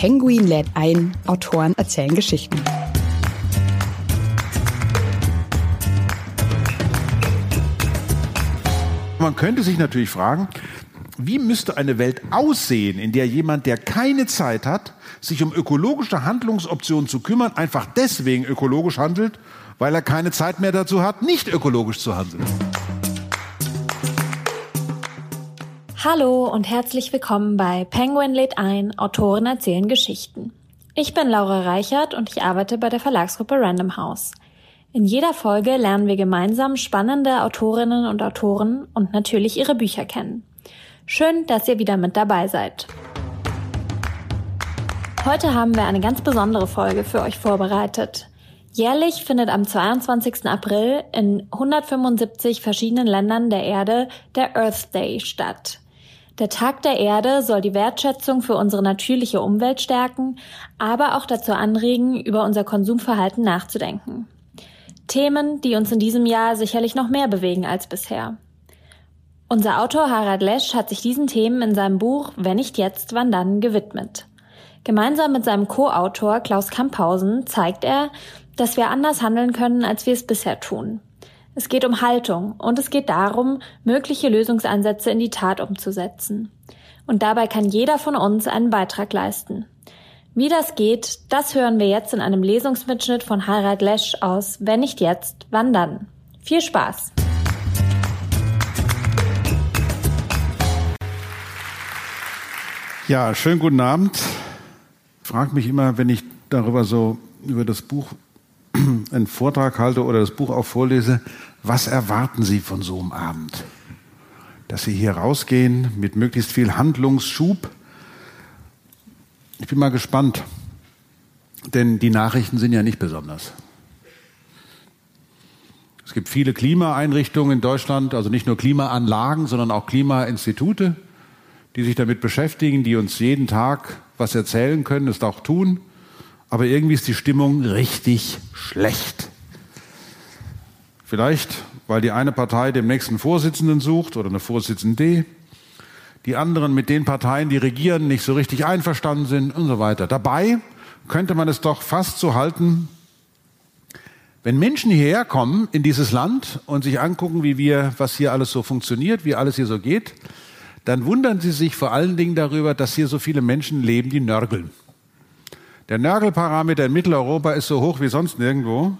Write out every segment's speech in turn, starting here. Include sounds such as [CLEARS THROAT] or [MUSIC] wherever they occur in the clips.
Penguin lädt ein, Autoren erzählen Geschichten. Man könnte sich natürlich fragen, wie müsste eine Welt aussehen, in der jemand, der keine Zeit hat, sich um ökologische Handlungsoptionen zu kümmern, einfach deswegen ökologisch handelt, weil er keine Zeit mehr dazu hat, nicht ökologisch zu handeln. Hallo und herzlich willkommen bei Penguin lädt ein, Autoren erzählen Geschichten. Ich bin Laura Reichert und ich arbeite bei der Verlagsgruppe Random House. In jeder Folge lernen wir gemeinsam spannende Autorinnen und Autoren und natürlich ihre Bücher kennen. Schön, dass ihr wieder mit dabei seid. Heute haben wir eine ganz besondere Folge für euch vorbereitet. Jährlich findet am 22. April in 175 verschiedenen Ländern der Erde der Earth Day statt. Der Tag der Erde soll die Wertschätzung für unsere natürliche Umwelt stärken, aber auch dazu anregen, über unser Konsumverhalten nachzudenken. Themen, die uns in diesem Jahr sicherlich noch mehr bewegen als bisher. Unser Autor Harald Lesch hat sich diesen Themen in seinem Buch Wenn nicht jetzt, wann dann gewidmet. Gemeinsam mit seinem Co-Autor Klaus Kamphausen zeigt er, dass wir anders handeln können, als wir es bisher tun. Es geht um Haltung und es geht darum, mögliche Lösungsansätze in die Tat umzusetzen. Und dabei kann jeder von uns einen Beitrag leisten. Wie das geht, das hören wir jetzt in einem Lesungsmitschnitt von Harald Lesch aus Wenn nicht jetzt, wann dann? Viel Spaß! Ja, schönen guten Abend. Ich frage mich immer, wenn ich darüber so über das Buch [CLEARS THROAT] einen Vortrag halte oder das Buch auch vorlese, was erwarten Sie von so einem Abend? Dass Sie hier rausgehen mit möglichst viel Handlungsschub, ich bin mal gespannt, denn die Nachrichten sind ja nicht besonders. Es gibt viele Klimaeinrichtungen in Deutschland, also nicht nur Klimaanlagen, sondern auch Klimainstitute, die sich damit beschäftigen, die uns jeden Tag was erzählen können, es auch tun. Aber irgendwie ist die Stimmung richtig schlecht. Vielleicht, weil die eine Partei dem nächsten Vorsitzenden sucht oder eine Vorsitzende, die anderen mit den Parteien, die regieren, nicht so richtig einverstanden sind und so weiter. Dabei könnte man es doch fast so halten, wenn Menschen hierher kommen in dieses Land und sich angucken, wie wir, was hier alles so funktioniert, wie alles hier so geht, dann wundern sie sich vor allen Dingen darüber, dass hier so viele Menschen leben, die nörgeln. Der Nörgelparameter in Mitteleuropa ist so hoch wie sonst nirgendwo.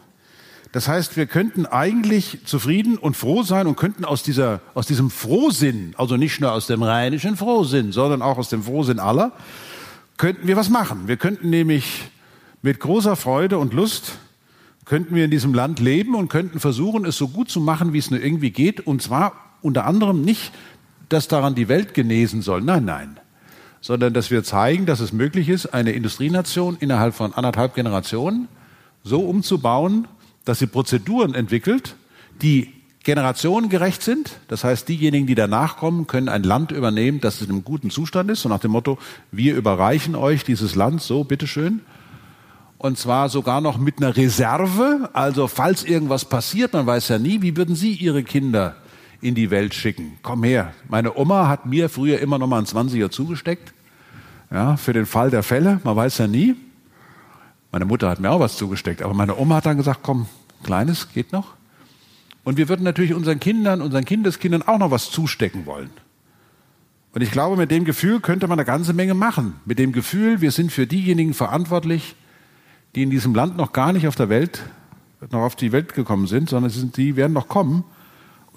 Das heißt, wir könnten eigentlich zufrieden und froh sein und könnten aus, dieser, aus diesem Frohsinn, also nicht nur aus dem rheinischen Frohsinn, sondern auch aus dem Frohsinn aller, könnten wir was machen. Wir könnten nämlich mit großer Freude und Lust könnten wir in diesem Land leben und könnten versuchen, es so gut zu machen, wie es nur irgendwie geht. Und zwar unter anderem nicht, dass daran die Welt genesen soll. Nein, nein. Sondern, dass wir zeigen, dass es möglich ist, eine Industrienation innerhalb von anderthalb Generationen so umzubauen, dass sie Prozeduren entwickelt, die generationengerecht sind. Das heißt, diejenigen, die danach kommen, können ein Land übernehmen, das in einem guten Zustand ist. So nach dem Motto, wir überreichen euch dieses Land, so, bitteschön. Und zwar sogar noch mit einer Reserve. Also, falls irgendwas passiert, man weiß ja nie, wie würden Sie Ihre Kinder in die Welt schicken? Komm her. Meine Oma hat mir früher immer noch mal einen 20er zugesteckt. Ja, für den Fall der Fälle. Man weiß ja nie. Meine Mutter hat mir auch was zugesteckt, aber meine Oma hat dann gesagt, komm, Kleines geht noch. Und wir würden natürlich unseren Kindern, unseren Kindeskindern auch noch was zustecken wollen. Und ich glaube, mit dem Gefühl könnte man eine ganze Menge machen. Mit dem Gefühl, wir sind für diejenigen verantwortlich, die in diesem Land noch gar nicht auf der Welt, noch auf die Welt gekommen sind, sondern die werden noch kommen.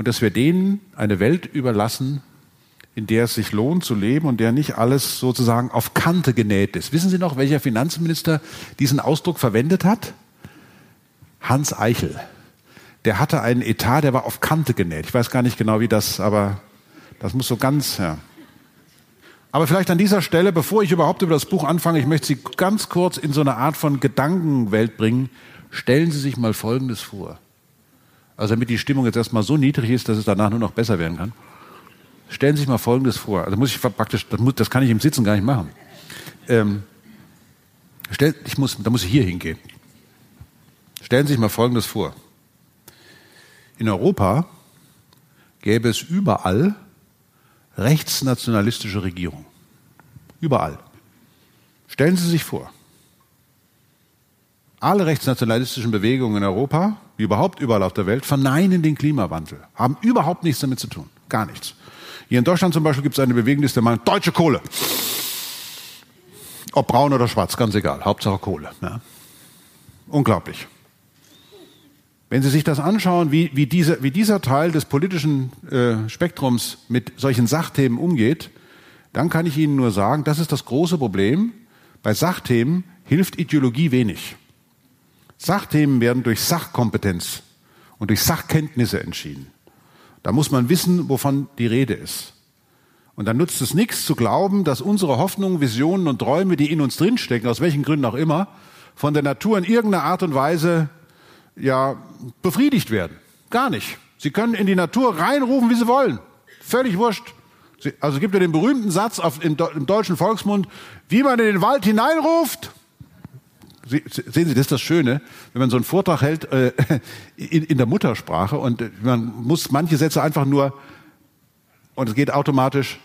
Und dass wir denen eine Welt überlassen, in der es sich lohnt zu leben und der nicht alles sozusagen auf Kante genäht ist. Wissen Sie noch, welcher Finanzminister diesen Ausdruck verwendet hat? Hans Eichel. Der hatte einen Etat, der war auf Kante genäht. Ich weiß gar nicht genau, wie das, aber Das muss so ganz, ja. Aber vielleicht an dieser Stelle, bevor ich überhaupt über das Buch anfange, ich möchte Sie ganz kurz in so eine Art von Gedankenwelt bringen. Stellen Sie sich mal Folgendes vor. Also damit die Stimmung jetzt erstmal so niedrig ist, dass es danach nur noch besser werden kann. Stellen Sie sich mal Folgendes vor. Also muss ich praktisch, das, muss, das kann ich im Sitzen gar nicht machen. Ähm, stell, ich muss, da muss ich hier hingehen. Stellen Sie sich mal Folgendes vor. In Europa gäbe es überall rechtsnationalistische Regierungen. Überall. Stellen Sie sich vor, alle rechtsnationalistischen Bewegungen in Europa, wie überhaupt überall auf der Welt, verneinen den Klimawandel, haben überhaupt nichts damit zu tun. Gar nichts. Hier in Deutschland zum Beispiel gibt es eine Bewegung, die ist der Meinung, deutsche Kohle. Ob braun oder schwarz, ganz egal. Hauptsache Kohle. Ja. Unglaublich. Wenn Sie sich das anschauen, wie, wie, diese, wie dieser Teil des politischen äh, Spektrums mit solchen Sachthemen umgeht, dann kann ich Ihnen nur sagen, das ist das große Problem. Bei Sachthemen hilft Ideologie wenig. Sachthemen werden durch Sachkompetenz und durch Sachkenntnisse entschieden. Da muss man wissen, wovon die Rede ist. Und dann nutzt es nichts zu glauben, dass unsere Hoffnungen, Visionen und Träume, die in uns drinstecken, aus welchen Gründen auch immer, von der Natur in irgendeiner Art und Weise ja befriedigt werden. Gar nicht. Sie können in die Natur reinrufen, wie Sie wollen. Völlig wurscht. Also es gibt ja den berühmten Satz auf, im, im, deutschen Volksmund, wie man in den Wald hineinruft. Sehen Sie, das ist das Schöne, wenn man so einen Vortrag hält äh, [LAUGHS] in, in, der Muttersprache und man muss manche Sätze einfach nur und es geht automatisch.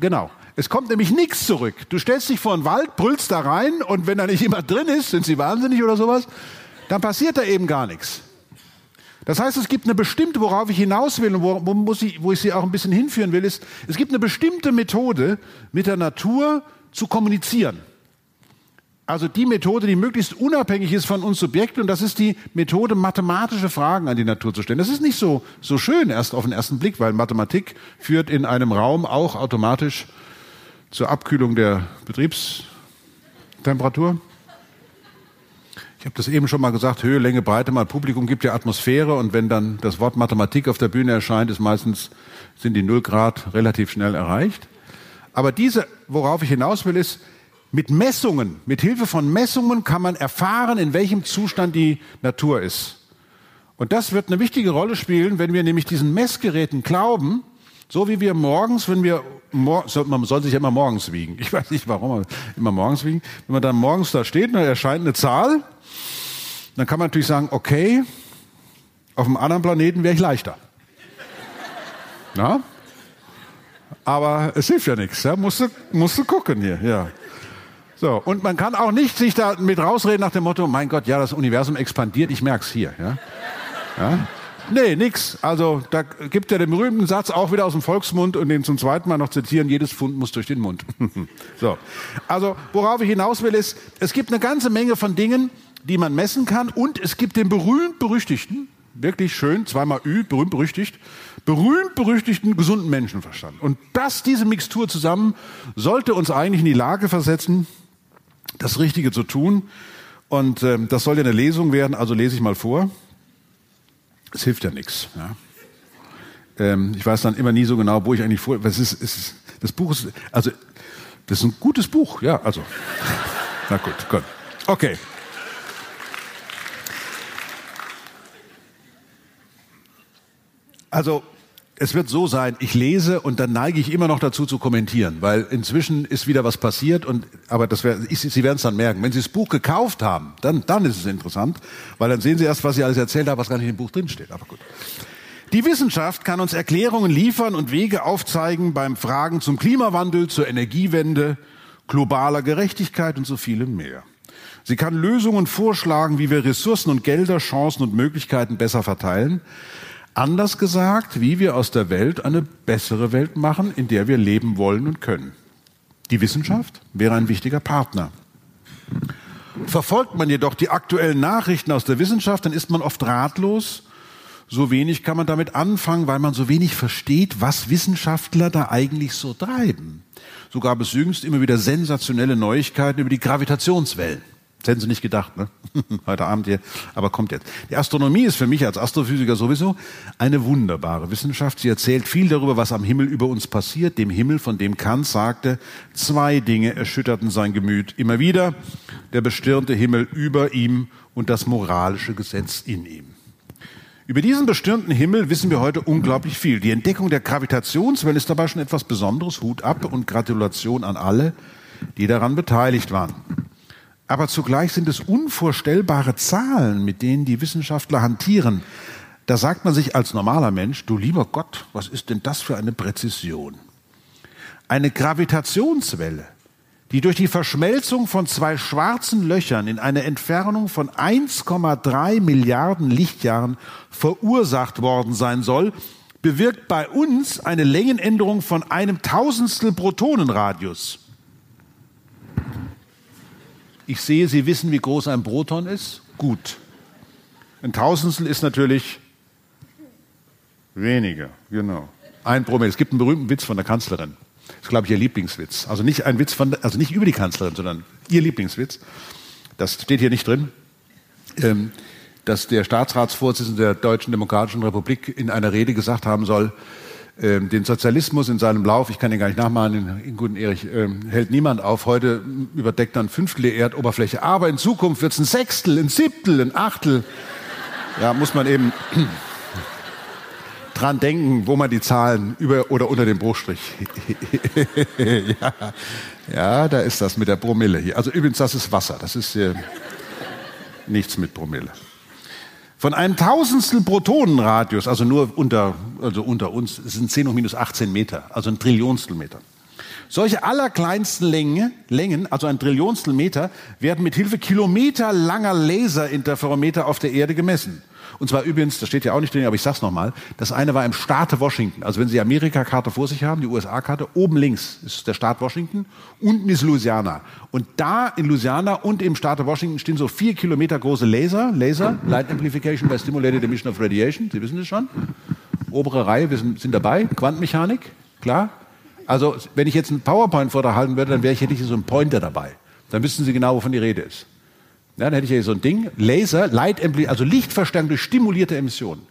Genau. Es kommt nämlich nichts zurück. Du stellst dich vor einen Wald, brüllst da rein und wenn da nicht jemand drin ist, sind sie wahnsinnig oder sowas, dann passiert da eben gar nichts. Das heißt, es gibt eine bestimmte, worauf ich hinaus will und wo, wo, muss ich, wo ich Sie auch ein bisschen hinführen will, ist, es gibt eine bestimmte Methode, mit der Natur zu kommunizieren. Also die Methode, die möglichst unabhängig ist von uns Subjekten, und das ist die Methode, mathematische Fragen an die Natur zu stellen. Das ist nicht so, so schön erst auf den ersten Blick, weil Mathematik führt in einem Raum auch automatisch zur Abkühlung der Betriebstemperatur. Ich habe das eben schon mal gesagt, Höhe, Länge, Breite mal Publikum gibt ja Atmosphäre und wenn dann das Wort Mathematik auf der Bühne erscheint, ist meistens, sind die Null Grad relativ schnell erreicht. Aber diese, worauf ich hinaus will, ist, mit Messungen, mit Hilfe von Messungen kann man erfahren, in welchem Zustand die Natur ist. Und das wird eine wichtige Rolle spielen, wenn wir nämlich diesen Messgeräten glauben, so wie wir morgens, wenn wir, man soll sich ja immer morgens wiegen. Ich weiß nicht warum, aber immer morgens wiegen. Wenn man dann morgens da steht und da erscheint eine Zahl, dann kann man natürlich sagen, okay, auf einem anderen Planeten wäre ich leichter. Na? Aber es hilft ja nichts. Ja? Musst, du, musst du gucken hier. Ja. So, und man kann auch nicht sich da mit rausreden nach dem Motto, mein Gott, ja, das Universum expandiert, ich merk's hier. Ja? Ja? Nee, nix. Also da gibt er den berühmten Satz auch wieder aus dem Volksmund und den zum zweiten Mal noch zitieren, jedes Pfund muss durch den Mund. [LAUGHS] so. Also worauf ich hinaus will ist, es gibt eine ganze Menge von Dingen, die man messen kann und es gibt den berühmt-berüchtigten, wirklich schön, zweimal Ü, berühmt-berüchtigt, berühmt-berüchtigten gesunden Menschenverstand. Und das, diese Mixtur zusammen, sollte uns eigentlich in die Lage versetzen, das Richtige zu tun. Und äh, das soll ja eine Lesung werden, also lese ich mal vor. Es hilft ja nichts. Ja. Ähm, ich weiß dann immer nie so genau, wo ich eigentlich vor. Was ist, ist, das Buch ist, also, das ist ein gutes Buch, ja, also. [LAUGHS] Na gut, gut. Okay. Also, es wird so sein, ich lese und dann neige ich immer noch dazu zu kommentieren, weil inzwischen ist wieder was passiert und aber das wär, ich, Sie werden es dann merken. Wenn Sie das Buch gekauft haben, dann dann ist es interessant, weil dann sehen Sie erst, was ich alles erzählt habe, was gar nicht im Buch drinsteht. Aber gut. Die Wissenschaft kann uns Erklärungen liefern und Wege aufzeigen beim Fragen zum Klimawandel, zur Energiewende, globaler Gerechtigkeit und so vielem mehr. Sie kann Lösungen vorschlagen, wie wir Ressourcen und Gelder, Chancen und Möglichkeiten besser verteilen. Anders gesagt, wie wir aus der Welt eine bessere Welt machen, in der wir leben wollen und können. Die Wissenschaft wäre ein wichtiger Partner. Verfolgt man jedoch die aktuellen Nachrichten aus der Wissenschaft, dann ist man oft ratlos. So wenig kann man damit anfangen, weil man so wenig versteht, was Wissenschaftler da eigentlich so treiben. So gab es jüngst immer wieder sensationelle Neuigkeiten über die Gravitationswellen. Das hätten Sie nicht gedacht, ne? [LAUGHS] Heute Abend hier, aber kommt jetzt. Die Astronomie ist für mich als Astrophysiker sowieso eine wunderbare Wissenschaft. Sie erzählt viel darüber, was am Himmel über uns passiert, dem Himmel, von dem Kant sagte, zwei Dinge erschütterten sein Gemüt immer wieder, der bestirnte Himmel über ihm und das moralische Gesetz in ihm. Über diesen bestirnten Himmel wissen wir heute unglaublich viel. Die Entdeckung der Gravitationswelle ist dabei schon etwas Besonderes. Hut ab und Gratulation an alle, die daran beteiligt waren. Aber zugleich sind es unvorstellbare Zahlen, mit denen die Wissenschaftler hantieren. Da sagt man sich als normaler Mensch, du lieber Gott, was ist denn das für eine Präzision? Eine Gravitationswelle, die durch die Verschmelzung von zwei schwarzen Löchern in einer Entfernung von 1,3 Milliarden Lichtjahren verursacht worden sein soll, bewirkt bei uns eine Längenänderung von einem Tausendstel Protonenradius. Ich sehe, Sie wissen, wie groß ein Proton ist. Gut. Ein Tausendstel ist natürlich weniger, genau. Ein Promille. Es gibt einen berühmten Witz von der Kanzlerin. Das ist, glaube ich, ihr Lieblingswitz. Also nicht ein Witz von, also nicht über die Kanzlerin, sondern ihr Lieblingswitz. Das steht hier nicht drin. Ähm, dass der Staatsratsvorsitzende der Deutschen Demokratischen Republik in einer Rede gesagt haben soll, den Sozialismus in seinem Lauf, ich kann ihn gar nicht nachmachen, in guten Erich, äh, hält niemand auf. Heute überdeckt er ein Fünftel der Erdoberfläche. Aber in Zukunft wird es ein Sechstel, ein Siebtel, ein Achtel. Ja, muss man eben dran denken, wo man die Zahlen über oder unter dem Bruchstrich. [LAUGHS] ja, ja, da ist das mit der Promille hier. Also übrigens, das ist Wasser. Das ist äh, nichts mit Promille. Von einem Tausendstel Protonenradius, also nur unter, also unter uns, sind 10 hoch minus 18 Meter, also ein Trillionstel Meter. Solche allerkleinsten Länge, Längen, also ein Trillionstel Meter, werden mit Hilfe kilometerlanger Laserinterferometer auf der Erde gemessen. Und zwar übrigens, das steht ja auch nicht drin, aber ich sag's nochmal, das eine war im Staate Washington. Also wenn Sie die Amerika-Karte vor sich haben, die USA-Karte, oben links ist der Staat Washington, unten ist Louisiana. Und da in Louisiana und im Staate Washington stehen so vier Kilometer große Laser, Laser, Light Amplification by Stimulated Emission of Radiation, Sie wissen es schon. Obere Reihe, wir sind, sind dabei, Quantenmechanik, klar. Also wenn ich jetzt einen PowerPoint-Vortrag halten würde, dann wäre ich, hätte ich so einen Pointer dabei. Dann wüssten Sie genau, wovon die Rede ist. Ja, dann hätte ich hier so ein Ding, Laser, Light also Lichtverstärkung durch stimulierte Emissionen.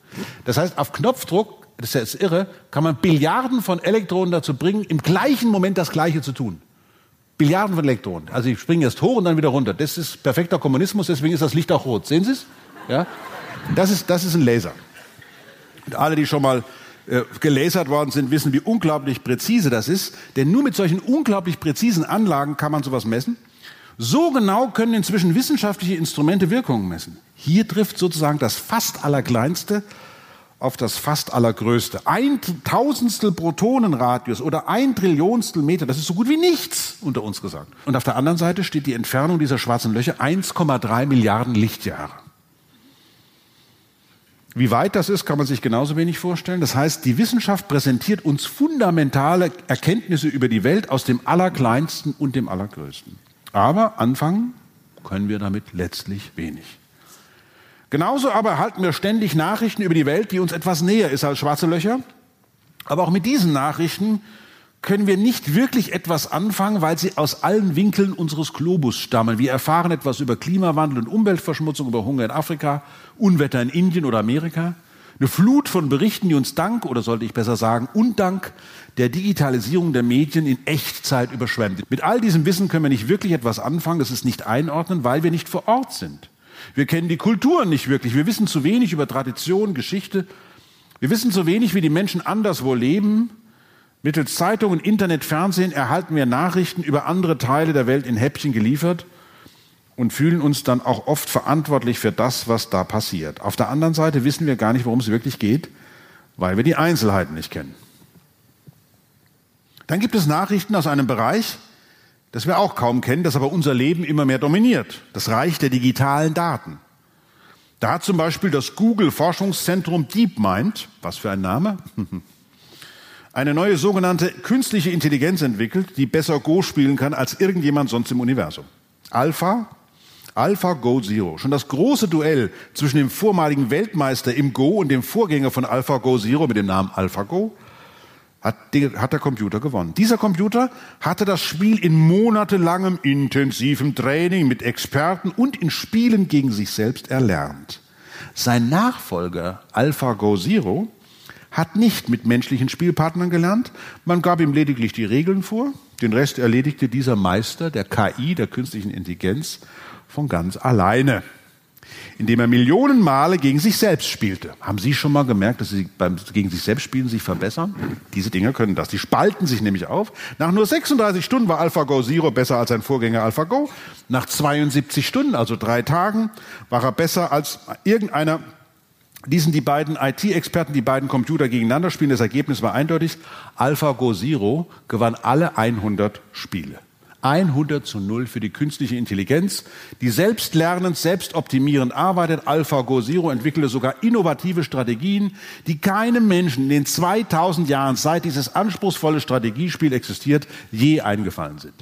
Das heißt, auf Knopfdruck, das ist ja irre, kann man Billiarden von Elektronen dazu bringen, im gleichen Moment das Gleiche zu tun. Billiarden von Elektronen. Also ich springe jetzt hoch und dann wieder runter. Das ist perfekter Kommunismus, deswegen ist das Licht auch rot. Sehen Sie es? Ja? Das ist, das ist ein Laser. Und alle, die schon mal äh, gelasert worden sind, wissen, wie unglaublich präzise das ist. Denn nur mit solchen unglaublich präzisen Anlagen kann man sowas messen. So genau können inzwischen wissenschaftliche Instrumente Wirkungen messen. Hier trifft sozusagen das fast allerkleinste auf das fast allergrößte. Ein Tausendstel Protonenradius oder ein Trillionstel Meter, das ist so gut wie nichts unter uns gesagt. Und auf der anderen Seite steht die Entfernung dieser schwarzen Löcher 1,3 Milliarden Lichtjahre. Wie weit das ist, kann man sich genauso wenig vorstellen. Das heißt, die Wissenschaft präsentiert uns fundamentale Erkenntnisse über die Welt aus dem Allerkleinsten und dem Allergrößten. Aber anfangen können wir damit letztlich wenig. Genauso aber erhalten wir ständig Nachrichten über die Welt, die uns etwas näher ist als schwarze Löcher. Aber auch mit diesen Nachrichten können wir nicht wirklich etwas anfangen, weil sie aus allen Winkeln unseres Globus stammen. Wir erfahren etwas über Klimawandel und Umweltverschmutzung, über Hunger in Afrika, Unwetter in Indien oder Amerika. Eine Flut von Berichten, die uns dank, oder sollte ich besser sagen, undank der Digitalisierung der Medien in Echtzeit überschwemmt. Mit all diesem Wissen können wir nicht wirklich etwas anfangen, das ist nicht einordnen, weil wir nicht vor Ort sind. Wir kennen die Kulturen nicht wirklich, wir wissen zu wenig über Tradition, Geschichte, wir wissen zu wenig, wie die Menschen anderswo leben. Mittels Zeitungen, Internet, Fernsehen erhalten wir Nachrichten über andere Teile der Welt in Häppchen geliefert und fühlen uns dann auch oft verantwortlich für das, was da passiert. Auf der anderen Seite wissen wir gar nicht, worum es wirklich geht, weil wir die Einzelheiten nicht kennen. Dann gibt es Nachrichten aus einem Bereich, das wir auch kaum kennen, das aber unser Leben immer mehr dominiert. Das Reich der digitalen Daten. Da hat zum Beispiel das Google-Forschungszentrum DeepMind, was für ein Name, [LAUGHS] eine neue sogenannte künstliche Intelligenz entwickelt, die besser Go spielen kann als irgendjemand sonst im Universum. Alpha Alpha Go Zero. Schon das große Duell zwischen dem vormaligen Weltmeister im Go und dem Vorgänger von Alpha Go Zero mit dem Namen AlphaGo hat, hat der Computer gewonnen. Dieser Computer hatte das Spiel in monatelangem intensivem Training mit Experten und in Spielen gegen sich selbst erlernt. Sein Nachfolger AlphaGo Zero hat nicht mit menschlichen Spielpartnern gelernt, man gab ihm lediglich die Regeln vor, den Rest erledigte dieser Meister der KI, der künstlichen Intelligenz, von ganz alleine indem er Millionen Male gegen sich selbst spielte. Haben Sie schon mal gemerkt, dass Sie beim gegen sich selbst spielen sich verbessern? Diese Dinger können das. Die spalten sich nämlich auf. Nach nur 36 Stunden war AlphaGo Zero besser als sein Vorgänger AlphaGo. Nach 72 Stunden, also drei Tagen, war er besser als irgendeiner diesen die beiden IT-Experten, die beiden Computer gegeneinander spielen. Das Ergebnis war eindeutig. AlphaGo Zero gewann alle 100 Spiele. 100 zu 0 für die künstliche Intelligenz, die selbstlernend, selbstoptimierend arbeitet. AlphaGo Zero entwickelte sogar innovative Strategien, die keinem Menschen in den 2000 Jahren, seit dieses anspruchsvolle Strategiespiel existiert, je eingefallen sind.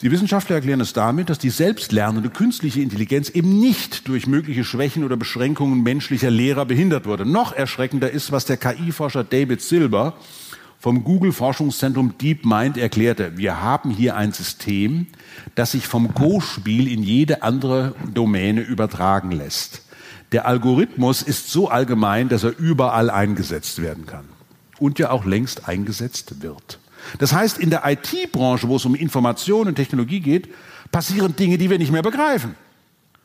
Die Wissenschaftler erklären es damit, dass die selbstlernende künstliche Intelligenz eben nicht durch mögliche Schwächen oder Beschränkungen menschlicher Lehrer behindert wurde. Noch erschreckender ist, was der KI-Forscher David Silber vom Google Forschungszentrum DeepMind erklärte, wir haben hier ein System, das sich vom Go-Spiel in jede andere Domäne übertragen lässt. Der Algorithmus ist so allgemein, dass er überall eingesetzt werden kann und ja auch längst eingesetzt wird. Das heißt, in der IT-Branche, wo es um Information und Technologie geht, passieren Dinge, die wir nicht mehr begreifen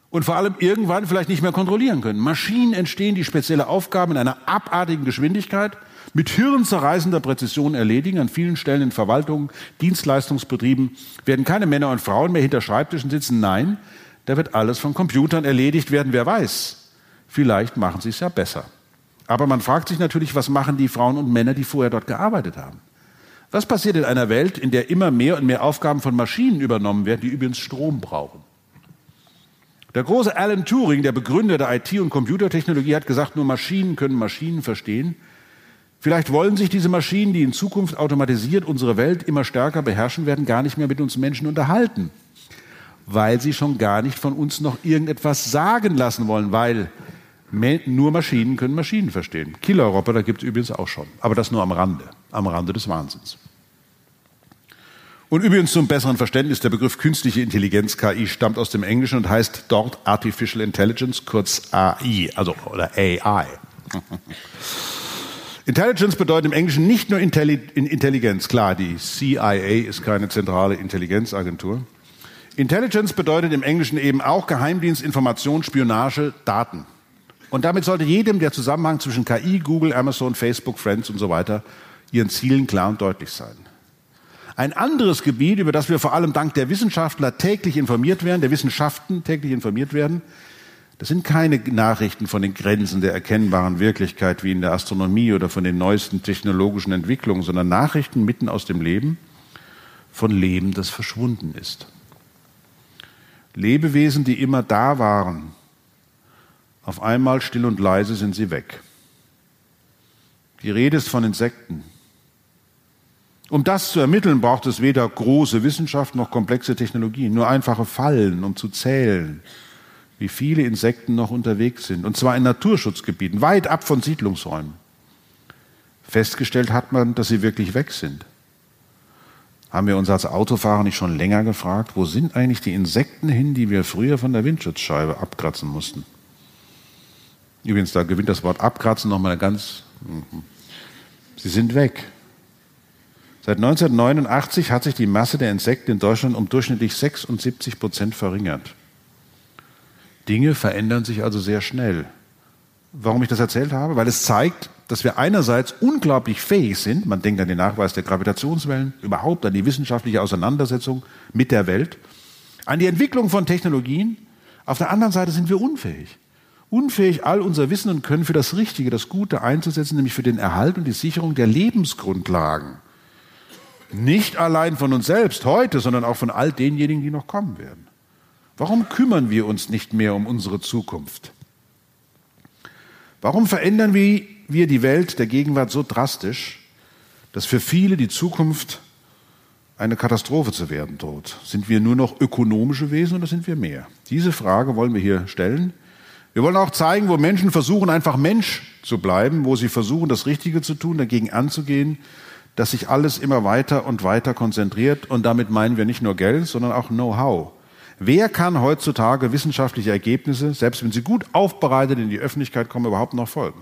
und vor allem irgendwann vielleicht nicht mehr kontrollieren können. Maschinen entstehen, die spezielle Aufgaben in einer abartigen Geschwindigkeit mit hirnzerreißender Präzision erledigen. An vielen Stellen in Verwaltungen, Dienstleistungsbetrieben werden keine Männer und Frauen mehr hinter Schreibtischen sitzen. Nein, da wird alles von Computern erledigt werden. Wer weiß, vielleicht machen sie es ja besser. Aber man fragt sich natürlich, was machen die Frauen und Männer, die vorher dort gearbeitet haben? Was passiert in einer Welt, in der immer mehr und mehr Aufgaben von Maschinen übernommen werden, die übrigens Strom brauchen? Der große Alan Turing, der Begründer der IT- und Computertechnologie, hat gesagt, nur Maschinen können Maschinen verstehen. Vielleicht wollen sich diese Maschinen, die in Zukunft automatisiert unsere Welt immer stärker beherrschen werden, gar nicht mehr mit uns Menschen unterhalten, weil sie schon gar nicht von uns noch irgendetwas sagen lassen wollen, weil nur Maschinen können Maschinen verstehen. Killerroboter gibt es übrigens auch schon, aber das nur am Rande, am Rande des Wahnsinns. Und übrigens zum besseren Verständnis, der Begriff künstliche Intelligenz, KI, stammt aus dem Englischen und heißt dort Artificial Intelligence, kurz AI, also oder AI. Intelligence bedeutet im Englischen nicht nur Intelligenz. Klar, die CIA ist keine zentrale Intelligenzagentur. Intelligence bedeutet im Englischen eben auch Geheimdienst, Information, Spionage, Daten. Und damit sollte jedem der Zusammenhang zwischen KI, Google, Amazon, Facebook, Friends und so weiter ihren Zielen klar und deutlich sein. Ein anderes Gebiet, über das wir vor allem dank der Wissenschaftler täglich informiert werden, der Wissenschaften täglich informiert werden, das sind keine Nachrichten von den Grenzen der erkennbaren Wirklichkeit wie in der Astronomie oder von den neuesten technologischen Entwicklungen, sondern Nachrichten mitten aus dem Leben von Leben, das verschwunden ist. Lebewesen, die immer da waren, auf einmal still und leise sind sie weg. Die Rede ist von Insekten. Um das zu ermitteln, braucht es weder große Wissenschaft noch komplexe Technologien, nur einfache Fallen, um zu zählen, wie viele Insekten noch unterwegs sind, und zwar in Naturschutzgebieten, weit ab von Siedlungsräumen. Festgestellt hat man, dass sie wirklich weg sind. Haben wir uns als Autofahrer nicht schon länger gefragt, wo sind eigentlich die Insekten hin, die wir früher von der Windschutzscheibe abkratzen mussten? Übrigens, da gewinnt das Wort abkratzen nochmal ganz. Mhm. Sie sind weg. Seit 1989 hat sich die Masse der Insekten in Deutschland um durchschnittlich 76 Prozent verringert. Dinge verändern sich also sehr schnell. Warum ich das erzählt habe? Weil es zeigt, dass wir einerseits unglaublich fähig sind, man denkt an den Nachweis der Gravitationswellen, überhaupt an die wissenschaftliche Auseinandersetzung mit der Welt, an die Entwicklung von Technologien. Auf der anderen Seite sind wir unfähig. Unfähig, all unser Wissen und Können für das Richtige, das Gute einzusetzen, nämlich für den Erhalt und die Sicherung der Lebensgrundlagen. Nicht allein von uns selbst heute, sondern auch von all denjenigen, die noch kommen werden. Warum kümmern wir uns nicht mehr um unsere Zukunft? Warum verändern wir die Welt der Gegenwart so drastisch, dass für viele die Zukunft eine Katastrophe zu werden droht? Sind wir nur noch ökonomische Wesen oder sind wir mehr? Diese Frage wollen wir hier stellen. Wir wollen auch zeigen, wo Menschen versuchen, einfach Mensch zu bleiben, wo sie versuchen, das Richtige zu tun, dagegen anzugehen, dass sich alles immer weiter und weiter konzentriert. Und damit meinen wir nicht nur Geld, sondern auch Know-how. Wer kann heutzutage wissenschaftliche Ergebnisse, selbst wenn sie gut aufbereitet in die Öffentlichkeit kommen, überhaupt noch folgen?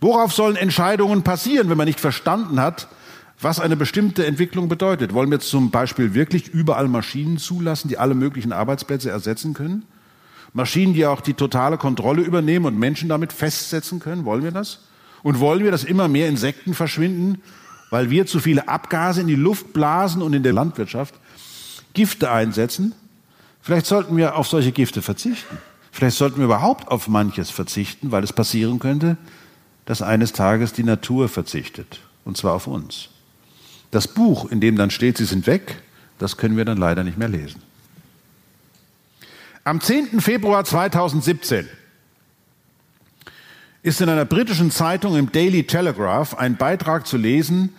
Worauf sollen Entscheidungen passieren, wenn man nicht verstanden hat, was eine bestimmte Entwicklung bedeutet? Wollen wir zum Beispiel wirklich überall Maschinen zulassen, die alle möglichen Arbeitsplätze ersetzen können? Maschinen, die auch die totale Kontrolle übernehmen und Menschen damit festsetzen können? Wollen wir das? Und wollen wir, dass immer mehr Insekten verschwinden, weil wir zu viele Abgase in die Luft blasen und in der Landwirtschaft Gifte einsetzen? Vielleicht sollten wir auf solche Gifte verzichten. Vielleicht sollten wir überhaupt auf manches verzichten, weil es passieren könnte, dass eines Tages die Natur verzichtet. Und zwar auf uns. Das Buch, in dem dann steht, sie sind weg, das können wir dann leider nicht mehr lesen. Am 10. Februar 2017 ist in einer britischen Zeitung im Daily Telegraph ein Beitrag zu lesen,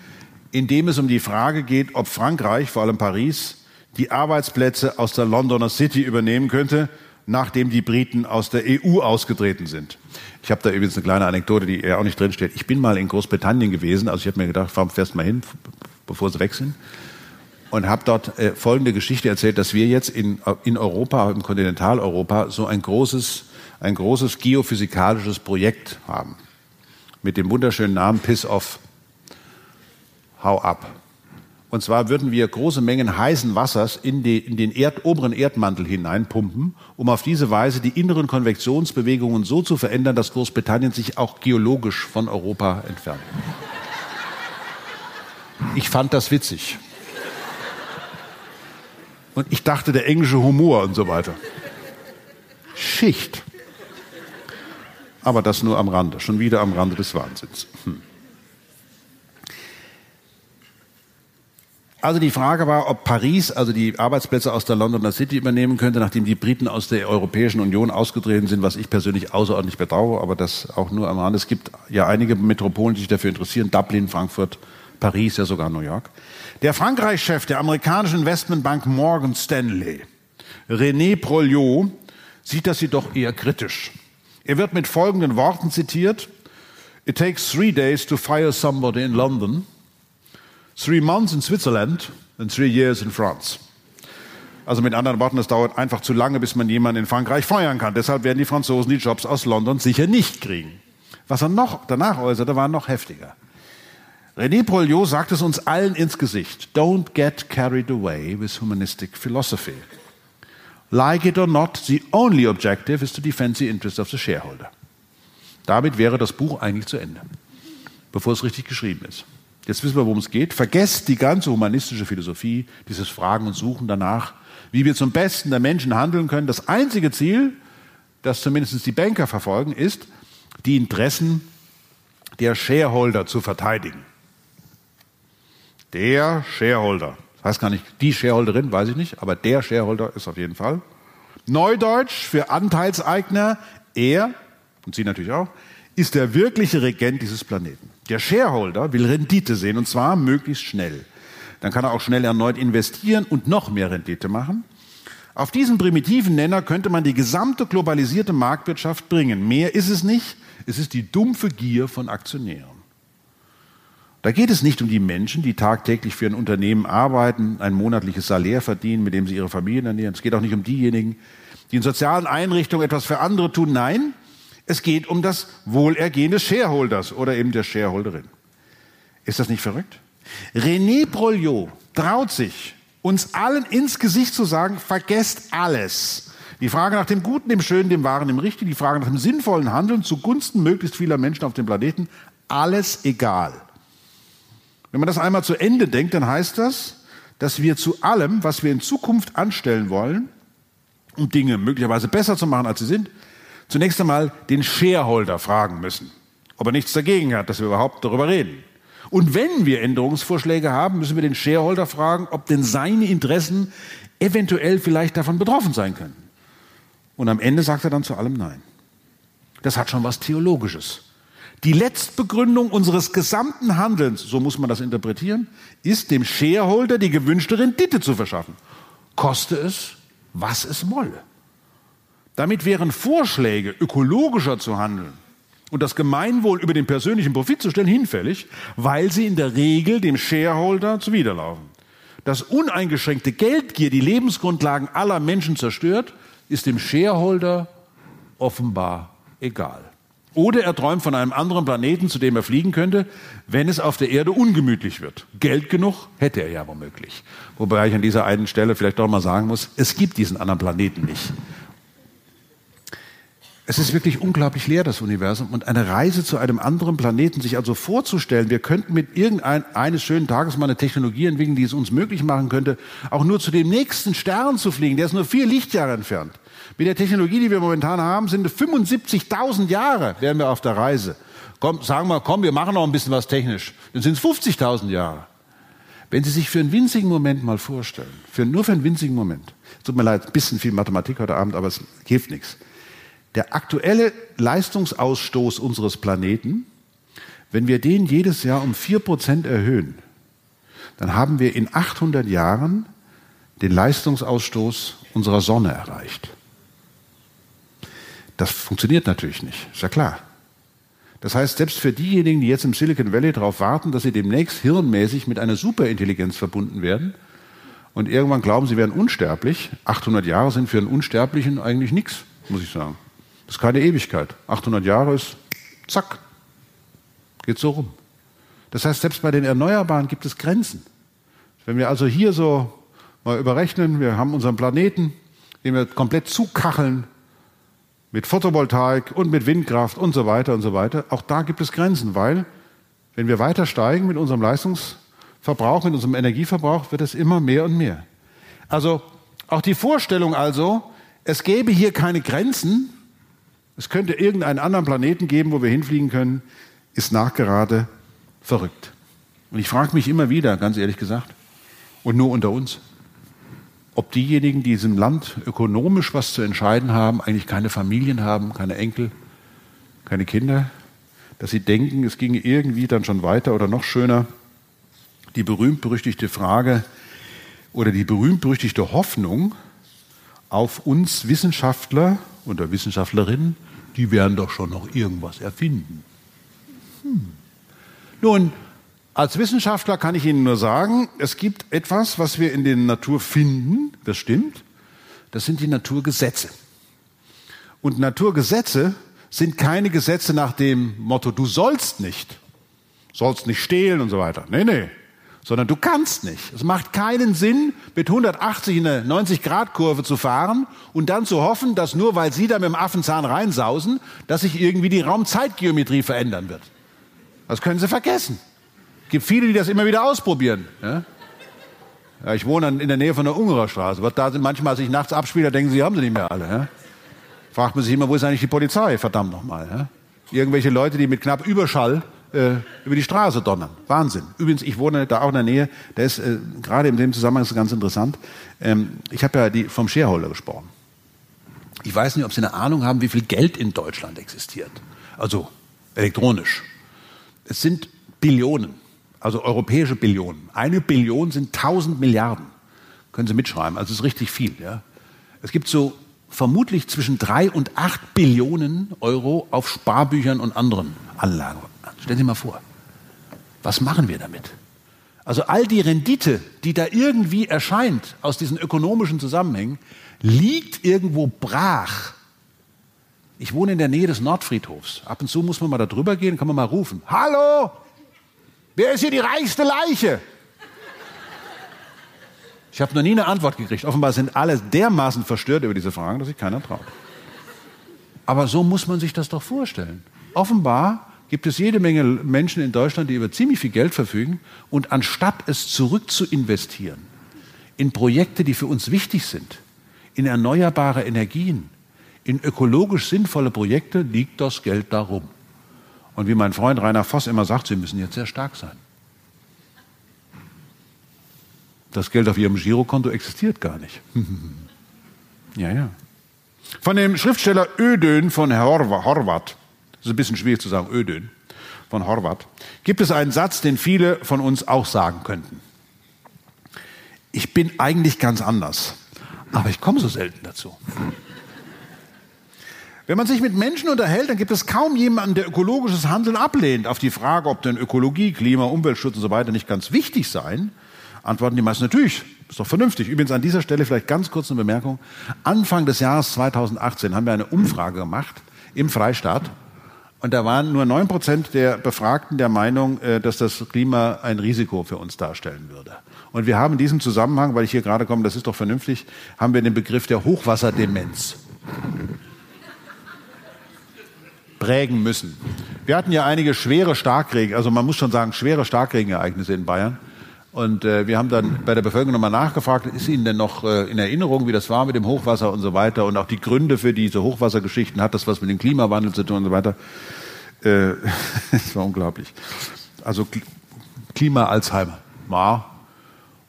in dem es um die Frage geht, ob Frankreich, vor allem Paris, die Arbeitsplätze aus der Londoner City übernehmen könnte, nachdem die Briten aus der EU ausgetreten sind. Ich habe da übrigens eine kleine Anekdote, die ja auch nicht drinsteht. Ich bin mal in Großbritannien gewesen, also ich habe mir gedacht, fahren fährst mal hin, bevor sie weg sind. Und habe dort äh, folgende Geschichte erzählt, dass wir jetzt in, in Europa, im Kontinentaleuropa, so ein großes, ein großes geophysikalisches Projekt haben. Mit dem wunderschönen Namen Piss Off. Hau ab. Und zwar würden wir große Mengen heißen Wassers in, die, in den Erd, oberen Erdmantel hineinpumpen, um auf diese Weise die inneren Konvektionsbewegungen so zu verändern, dass Großbritannien sich auch geologisch von Europa entfernt. Ich fand das witzig. Und ich dachte, der englische Humor und so weiter. Schicht. Aber das nur am Rande, schon wieder am Rande des Wahnsinns. Hm. Also die Frage war, ob Paris also die Arbeitsplätze aus der Londoner City übernehmen könnte, nachdem die Briten aus der Europäischen Union ausgetreten sind, was ich persönlich außerordentlich bedauere, aber das auch nur am Rande. Es gibt ja einige Metropolen, die sich dafür interessieren, Dublin, Frankfurt, Paris, ja sogar New York. Der Frankreich-Chef der amerikanischen Investmentbank Morgan Stanley, René Proliot, sieht das jedoch eher kritisch. Er wird mit folgenden Worten zitiert. It takes three days to fire somebody in London three months in Switzerland and three years in France. Also mit anderen Worten, es dauert einfach zu lange, bis man jemanden in Frankreich feuern kann. Deshalb werden die Franzosen die Jobs aus London sicher nicht kriegen. Was er noch danach äußerte, war noch heftiger. René Proliot sagt es uns allen ins Gesicht. Don't get carried away with humanistic philosophy. Like it or not, the only objective is to defend the interests of the shareholder. Damit wäre das Buch eigentlich zu Ende, bevor es richtig geschrieben ist. Jetzt wissen wir, worum es geht. Vergesst die ganze humanistische Philosophie, dieses Fragen und Suchen danach, wie wir zum Besten der Menschen handeln können. Das einzige Ziel, das zumindest die Banker verfolgen, ist, die Interessen der Shareholder zu verteidigen. Der Shareholder. Das heißt gar nicht die Shareholderin, weiß ich nicht, aber der Shareholder ist auf jeden Fall. Neudeutsch für Anteilseigner, er, und Sie natürlich auch, ist der wirkliche Regent dieses Planeten. Der Shareholder will Rendite sehen und zwar möglichst schnell. Dann kann er auch schnell erneut investieren und noch mehr Rendite machen. Auf diesen primitiven Nenner könnte man die gesamte globalisierte Marktwirtschaft bringen. Mehr ist es nicht. Es ist die dumpfe Gier von Aktionären. Da geht es nicht um die Menschen, die tagtäglich für ein Unternehmen arbeiten, ein monatliches Salär verdienen, mit dem sie ihre Familien ernähren. Es geht auch nicht um diejenigen, die in sozialen Einrichtungen etwas für andere tun. Nein, es geht um das Wohlergehen des Shareholders oder eben der Shareholderin. Ist das nicht verrückt? René Proliot traut sich, uns allen ins Gesicht zu sagen, vergesst alles. Die Frage nach dem Guten, dem Schönen, dem Wahren, dem Richtigen, die Frage nach dem sinnvollen Handeln zugunsten möglichst vieler Menschen auf dem Planeten, alles egal. Wenn man das einmal zu Ende denkt, dann heißt das, dass wir zu allem, was wir in Zukunft anstellen wollen, um Dinge möglicherweise besser zu machen, als sie sind, zunächst einmal den Shareholder fragen müssen, ob er nichts dagegen hat, dass wir überhaupt darüber reden. Und wenn wir Änderungsvorschläge haben, müssen wir den Shareholder fragen, ob denn seine Interessen eventuell vielleicht davon betroffen sein können. Und am Ende sagt er dann zu allem Nein. Das hat schon was Theologisches. Die Letztbegründung unseres gesamten Handelns, so muss man das interpretieren, ist dem Shareholder die gewünschte Rendite zu verschaffen. Koste es, was es wolle. Damit wären Vorschläge, ökologischer zu handeln und das Gemeinwohl über den persönlichen Profit zu stellen, hinfällig, weil sie in der Regel dem Shareholder zuwiderlaufen. Dass uneingeschränkte Geldgier die Lebensgrundlagen aller Menschen zerstört, ist dem Shareholder offenbar egal. Oder er träumt von einem anderen Planeten, zu dem er fliegen könnte, wenn es auf der Erde ungemütlich wird. Geld genug hätte er ja womöglich. Wobei ich an dieser einen Stelle vielleicht doch mal sagen muss, es gibt diesen anderen Planeten nicht. Es ist wirklich unglaublich leer, das Universum. Und eine Reise zu einem anderen Planeten, sich also vorzustellen, wir könnten mit irgendeines schönen Tages mal eine Technologie entwickeln, die es uns möglich machen könnte, auch nur zu dem nächsten Stern zu fliegen. Der ist nur vier Lichtjahre entfernt. Mit der Technologie, die wir momentan haben, sind 75.000 Jahre, wären wir auf der Reise. Komm, sagen wir, komm, wir machen noch ein bisschen was technisch. Dann sind es 50.000 Jahre. Wenn Sie sich für einen winzigen Moment mal vorstellen, für, nur für einen winzigen Moment, tut mir leid, ein bisschen viel Mathematik heute Abend, aber es hilft nichts der aktuelle Leistungsausstoß unseres Planeten, wenn wir den jedes Jahr um vier Prozent erhöhen, dann haben wir in 800 Jahren den Leistungsausstoß unserer Sonne erreicht. Das funktioniert natürlich nicht, ist ja klar. Das heißt, selbst für diejenigen, die jetzt im Silicon Valley darauf warten, dass sie demnächst hirnmäßig mit einer Superintelligenz verbunden werden und irgendwann glauben, sie wären unsterblich, 800 Jahre sind für einen Unsterblichen eigentlich nichts, muss ich sagen. Das ist keine Ewigkeit. 800 Jahre ist, zack, geht so rum. Das heißt, selbst bei den Erneuerbaren gibt es Grenzen. Wenn wir also hier so mal überrechnen, wir haben unseren Planeten, den wir komplett zukacheln mit Photovoltaik und mit Windkraft und so weiter und so weiter, auch da gibt es Grenzen, weil wenn wir weiter steigen mit unserem Leistungsverbrauch, mit unserem Energieverbrauch, wird es immer mehr und mehr. Also auch die Vorstellung also, es gäbe hier keine Grenzen, es könnte irgendeinen anderen Planeten geben, wo wir hinfliegen können, ist nachgerade verrückt. Und ich frage mich immer wieder, ganz ehrlich gesagt, und nur unter uns, ob diejenigen, die diesem Land ökonomisch was zu entscheiden haben, eigentlich keine Familien haben, keine Enkel, keine Kinder, dass sie denken, es ginge irgendwie dann schon weiter oder noch schöner. Die berühmt-berüchtigte Frage oder die berühmt-berüchtigte Hoffnung auf uns Wissenschaftler oder Wissenschaftlerinnen, die werden doch schon noch irgendwas erfinden. Hm. Nun, als Wissenschaftler kann ich Ihnen nur sagen, es gibt etwas, was wir in der Natur finden, das stimmt, das sind die Naturgesetze. Und Naturgesetze sind keine Gesetze nach dem Motto, du sollst nicht, sollst nicht stehlen und so weiter. Nee, nee sondern du kannst nicht. Es macht keinen Sinn, mit 180 in eine 90-Grad-Kurve zu fahren und dann zu hoffen, dass nur weil Sie da mit dem Affenzahn reinsausen, dass sich irgendwie die Raumzeitgeometrie verändern wird. Das können Sie vergessen. Es gibt viele, die das immer wieder ausprobieren. Ja? Ja, ich wohne in der Nähe von der Ungererstraße. Was da sind manchmal sich nachts abspielt, da denken sie, haben sie nicht mehr alle. Ja? Fragt man sich immer, wo ist eigentlich die Polizei? Verdammt nochmal. Ja? Irgendwelche Leute, die mit knapp Überschall äh, über die Straße donnern. Wahnsinn. Übrigens, ich wohne da auch in der Nähe. Der ist äh, gerade in dem Zusammenhang ist ganz interessant. Ähm, ich habe ja die, vom Shareholder gesprochen. Ich weiß nicht, ob Sie eine Ahnung haben, wie viel Geld in Deutschland existiert. Also elektronisch. Es sind Billionen, also europäische Billionen. Eine Billion sind 1000 Milliarden. Können Sie mitschreiben. Also es ist richtig viel. Ja? Es gibt so vermutlich zwischen drei und acht Billionen Euro auf Sparbüchern und anderen Anlagen. Stellen Sie mal vor, was machen wir damit? Also all die Rendite, die da irgendwie erscheint aus diesen ökonomischen Zusammenhängen, liegt irgendwo brach. Ich wohne in der Nähe des Nordfriedhofs. Ab und zu muss man mal da drüber gehen, kann man mal rufen. Hallo! Wer ist hier die reichste Leiche? Ich habe noch nie eine Antwort gekriegt. Offenbar sind alle dermaßen verstört über diese Fragen, dass sich keiner traut. Aber so muss man sich das doch vorstellen. Offenbar gibt es jede Menge Menschen in Deutschland, die über ziemlich viel Geld verfügen und anstatt es zurück zu investieren in Projekte, die für uns wichtig sind, in erneuerbare Energien, in ökologisch sinnvolle Projekte, liegt das Geld darum. Und wie mein Freund Rainer Voss immer sagt, Sie müssen jetzt sehr stark sein. Das Geld auf Ihrem Girokonto existiert gar nicht. [LAUGHS] ja, ja. Von dem Schriftsteller Ödön von Horvath ist ein bisschen schwierig zu sagen, Ödön von Horvath, gibt es einen Satz, den viele von uns auch sagen könnten. Ich bin eigentlich ganz anders, aber ich komme so selten dazu. Wenn man sich mit Menschen unterhält, dann gibt es kaum jemanden, der ökologisches Handeln ablehnt. Auf die Frage, ob denn Ökologie, Klima, Umweltschutz und so weiter nicht ganz wichtig seien, antworten die meisten natürlich. Ist doch vernünftig. Übrigens an dieser Stelle vielleicht ganz kurz eine Bemerkung. Anfang des Jahres 2018 haben wir eine Umfrage gemacht im Freistaat. Und da waren nur neun Prozent der Befragten der Meinung, äh, dass das Klima ein Risiko für uns darstellen würde. Und wir haben in diesem Zusammenhang, weil ich hier gerade komme, das ist doch vernünftig, haben wir den Begriff der Hochwasserdemenz prägen müssen. Wir hatten ja einige schwere Starkregen, also man muss schon sagen, schwere Starkregenereignisse in Bayern. Und äh, wir haben dann bei der Bevölkerung nochmal nachgefragt, ist Ihnen denn noch äh, in Erinnerung, wie das war mit dem Hochwasser und so weiter und auch die Gründe für diese Hochwassergeschichten, hat das was mit dem Klimawandel zu tun und so weiter. Äh, [LAUGHS] das war unglaublich. Also Klima-Alzheimer. Ja.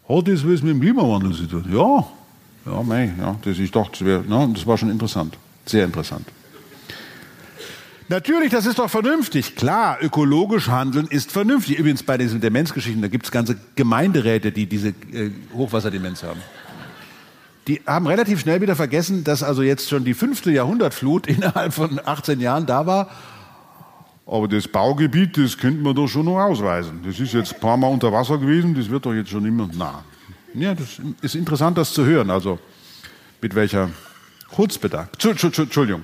Hat das was mit dem Klimawandel zu tun? Ja. Ja, mei, ja, das, ich dachte, das, wär, na, das war schon interessant. Sehr interessant. Natürlich, das ist doch vernünftig. Klar, ökologisch handeln ist vernünftig. Übrigens bei diesen Demenzgeschichten, da gibt es ganze Gemeinderäte, die diese äh, Hochwasserdemenz haben. Die haben relativ schnell wieder vergessen, dass also jetzt schon die fünfte Jahrhundertflut [LAUGHS] innerhalb von 18 Jahren da war. Aber das Baugebiet, das könnte man doch schon noch ausweisen. Das ist jetzt ein paar Mal unter Wasser gewesen, das wird doch jetzt schon immer nah. Ja, das ist interessant, das zu hören. Also mit welcher Chutzbedacht. Entschuldigung.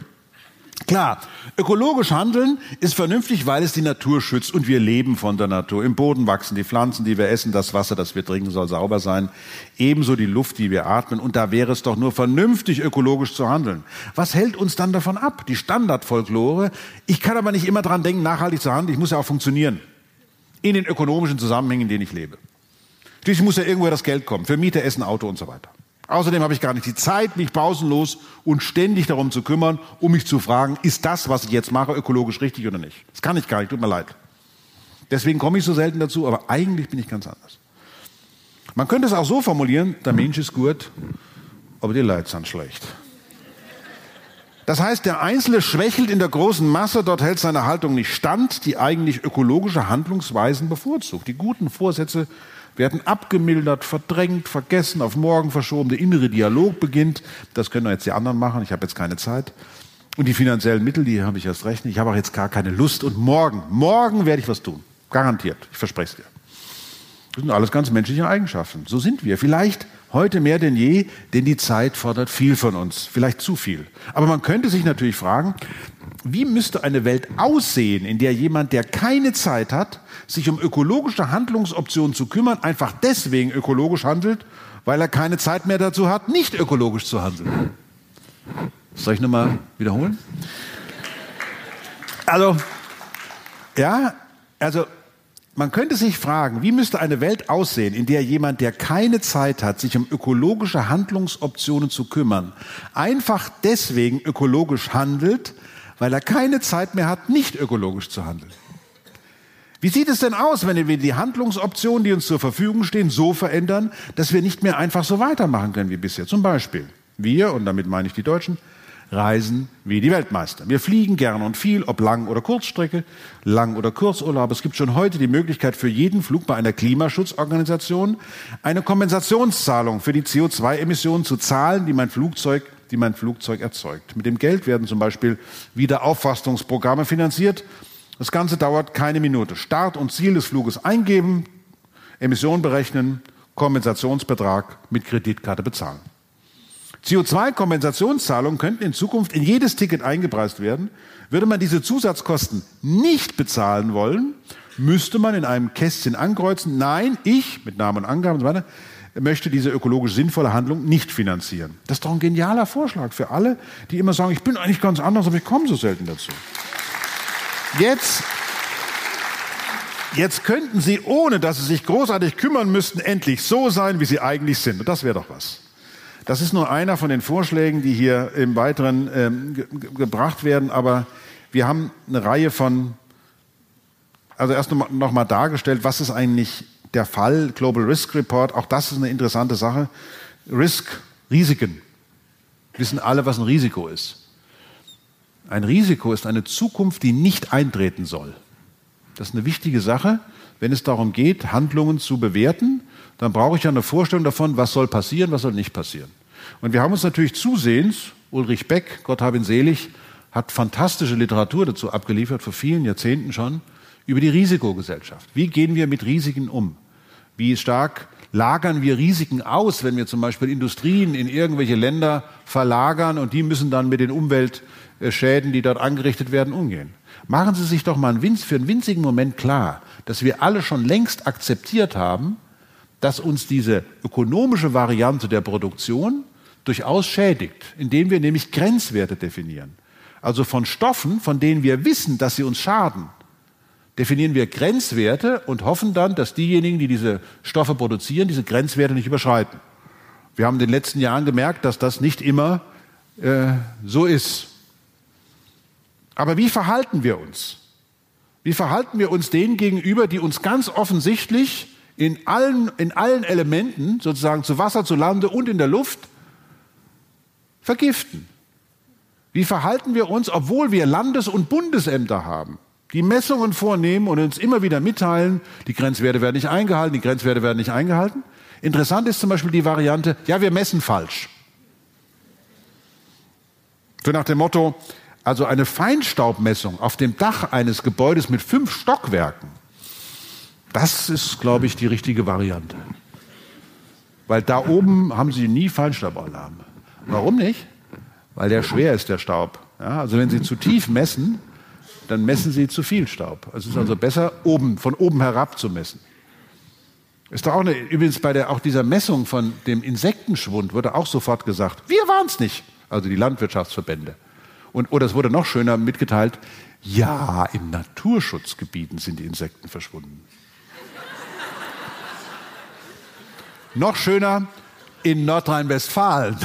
Klar, ökologisch handeln ist vernünftig, weil es die Natur schützt und wir leben von der Natur. Im Boden wachsen die Pflanzen, die wir essen, das Wasser, das wir trinken, soll sauber sein. Ebenso die Luft, die wir atmen. Und da wäre es doch nur vernünftig, ökologisch zu handeln. Was hält uns dann davon ab? Die Standardfolklore. Ich kann aber nicht immer dran denken, nachhaltig zu handeln. Ich muss ja auch funktionieren. In den ökonomischen Zusammenhängen, in denen ich lebe. Schließlich muss ja irgendwoher das Geld kommen. Für Miete, Essen, Auto und so weiter. Außerdem habe ich gar nicht die Zeit, mich pausenlos und ständig darum zu kümmern, um mich zu fragen, ist das, was ich jetzt mache, ökologisch richtig oder nicht? Das kann ich gar nicht, tut mir leid. Deswegen komme ich so selten dazu, aber eigentlich bin ich ganz anders. Man könnte es auch so formulieren, der Mensch ist gut, aber die Leute sind schlecht. Das heißt, der Einzelne schwächelt in der großen Masse, dort hält seine Haltung nicht stand, die eigentlich ökologische Handlungsweisen bevorzugt. Die guten Vorsätze werden abgemildert, verdrängt, vergessen, auf morgen verschoben. Der innere Dialog beginnt. Das können jetzt die anderen machen. Ich habe jetzt keine Zeit. Und die finanziellen Mittel, die habe ich erst recht Ich habe auch jetzt gar keine Lust. Und morgen, morgen werde ich was tun. Garantiert. Ich verspreche es dir. Das sind alles ganz menschliche Eigenschaften. So sind wir. Vielleicht heute mehr denn je, denn die Zeit fordert viel von uns. Vielleicht zu viel. Aber man könnte sich natürlich fragen, wie müsste eine Welt aussehen, in der jemand, der keine Zeit hat, sich um ökologische Handlungsoptionen zu kümmern, einfach deswegen ökologisch handelt, weil er keine Zeit mehr dazu hat, nicht ökologisch zu handeln. Soll ich nochmal wiederholen? Also, ja, also man könnte sich fragen, wie müsste eine Welt aussehen, in der jemand, der keine Zeit hat, sich um ökologische Handlungsoptionen zu kümmern, einfach deswegen ökologisch handelt, weil er keine Zeit mehr hat, nicht ökologisch zu handeln. Wie sieht es denn aus, wenn wir die Handlungsoptionen, die uns zur Verfügung stehen, so verändern, dass wir nicht mehr einfach so weitermachen können wie bisher? Zum Beispiel wir, und damit meine ich die Deutschen, reisen wie die Weltmeister. Wir fliegen gerne und viel, ob Lang- oder Kurzstrecke, Lang- oder Kurzurlaub. Es gibt schon heute die Möglichkeit für jeden Flug bei einer Klimaschutzorganisation eine Kompensationszahlung für die CO2-Emissionen zu zahlen, die mein Flugzeug die mein Flugzeug erzeugt. Mit dem Geld werden zum Beispiel Wiederaufforstungsprogramme finanziert das Ganze dauert keine Minute. Start und Ziel des Fluges eingeben, Emission berechnen, Kompensationsbetrag mit Kreditkarte bezahlen. CO2-Kompensationszahlungen könnten in Zukunft in jedes Ticket eingepreist werden. Würde man diese Zusatzkosten nicht bezahlen wollen, müsste man in einem Kästchen ankreuzen, nein, ich, mit Namen und Angaben und so weiter, möchte diese ökologisch sinnvolle Handlung nicht finanzieren. Das ist doch ein genialer Vorschlag für alle, die immer sagen, ich bin eigentlich ganz anders, aber ich komme so selten dazu. Jetzt, jetzt könnten Sie, ohne dass Sie sich großartig kümmern müssten, endlich so sein, wie Sie eigentlich sind. Und das wäre doch was. Das ist nur einer von den Vorschlägen, die hier im Weiteren ähm, ge gebracht werden. Aber wir haben eine Reihe von, also erst noch, mal dargestellt, was ist eigentlich der Fall, Global Risk Report. Auch das ist eine interessante Sache. Risk, Risiken. Wissen alle, was ein Risiko ist. Ein Risiko ist eine Zukunft, die nicht eintreten soll. Das ist eine wichtige Sache. Wenn es darum geht, Handlungen zu bewerten, dann brauche ich ja eine Vorstellung davon, was soll passieren, was soll nicht passieren. Und wir haben uns natürlich zusehends, Ulrich Beck, Gott hab ihn selig, hat fantastische Literatur dazu abgeliefert, vor vielen Jahrzehnten schon, über die Risikogesellschaft. Wie gehen wir mit Risiken um? Wie stark lagern wir Risiken aus, wenn wir zum Beispiel Industrien in irgendwelche Länder verlagern und die müssen dann mit den Umweltschäden, die dort angerichtet werden, umgehen? Machen Sie sich doch mal für einen winzigen Moment klar, dass wir alle schon längst akzeptiert haben, dass uns diese ökonomische Variante der Produktion durchaus schädigt, indem wir nämlich Grenzwerte definieren. Also von Stoffen, von denen wir wissen, dass sie uns schaden, definieren wir Grenzwerte und hoffen dann, dass diejenigen, die diese Stoffe produzieren, diese Grenzwerte nicht überschreiten. Wir haben in den letzten Jahren gemerkt, dass das nicht immer äh, so ist. Aber wie verhalten wir uns? Wie verhalten wir uns denen gegenüber, die uns ganz offensichtlich in allen, in allen Elementen, sozusagen zu Wasser, zu Lande und in der Luft, vergiften? Wie verhalten wir uns, obwohl wir Landes- und Bundesämter haben, die Messungen vornehmen und uns immer wieder mitteilen, die Grenzwerte werden nicht eingehalten, die Grenzwerte werden nicht eingehalten? Interessant ist zum Beispiel die Variante, ja, wir messen falsch. So nach dem Motto, also eine Feinstaubmessung auf dem Dach eines Gebäudes mit fünf Stockwerken, das ist, glaube ich, die richtige Variante. Weil da oben haben Sie nie Feinstaubalarm. Warum nicht? weil der schwer ist, der Staub. Ja, also wenn Sie zu tief messen, dann messen Sie zu viel Staub. Es ist also besser, oben, von oben herab zu messen. Ist doch auch eine, übrigens bei der, auch dieser Messung von dem Insektenschwund wurde auch sofort gesagt, wir waren es nicht. Also die Landwirtschaftsverbände. Und, oder es wurde noch schöner mitgeteilt, ja, in Naturschutzgebieten sind die Insekten verschwunden. noch schöner, in Nordrhein-Westfalen.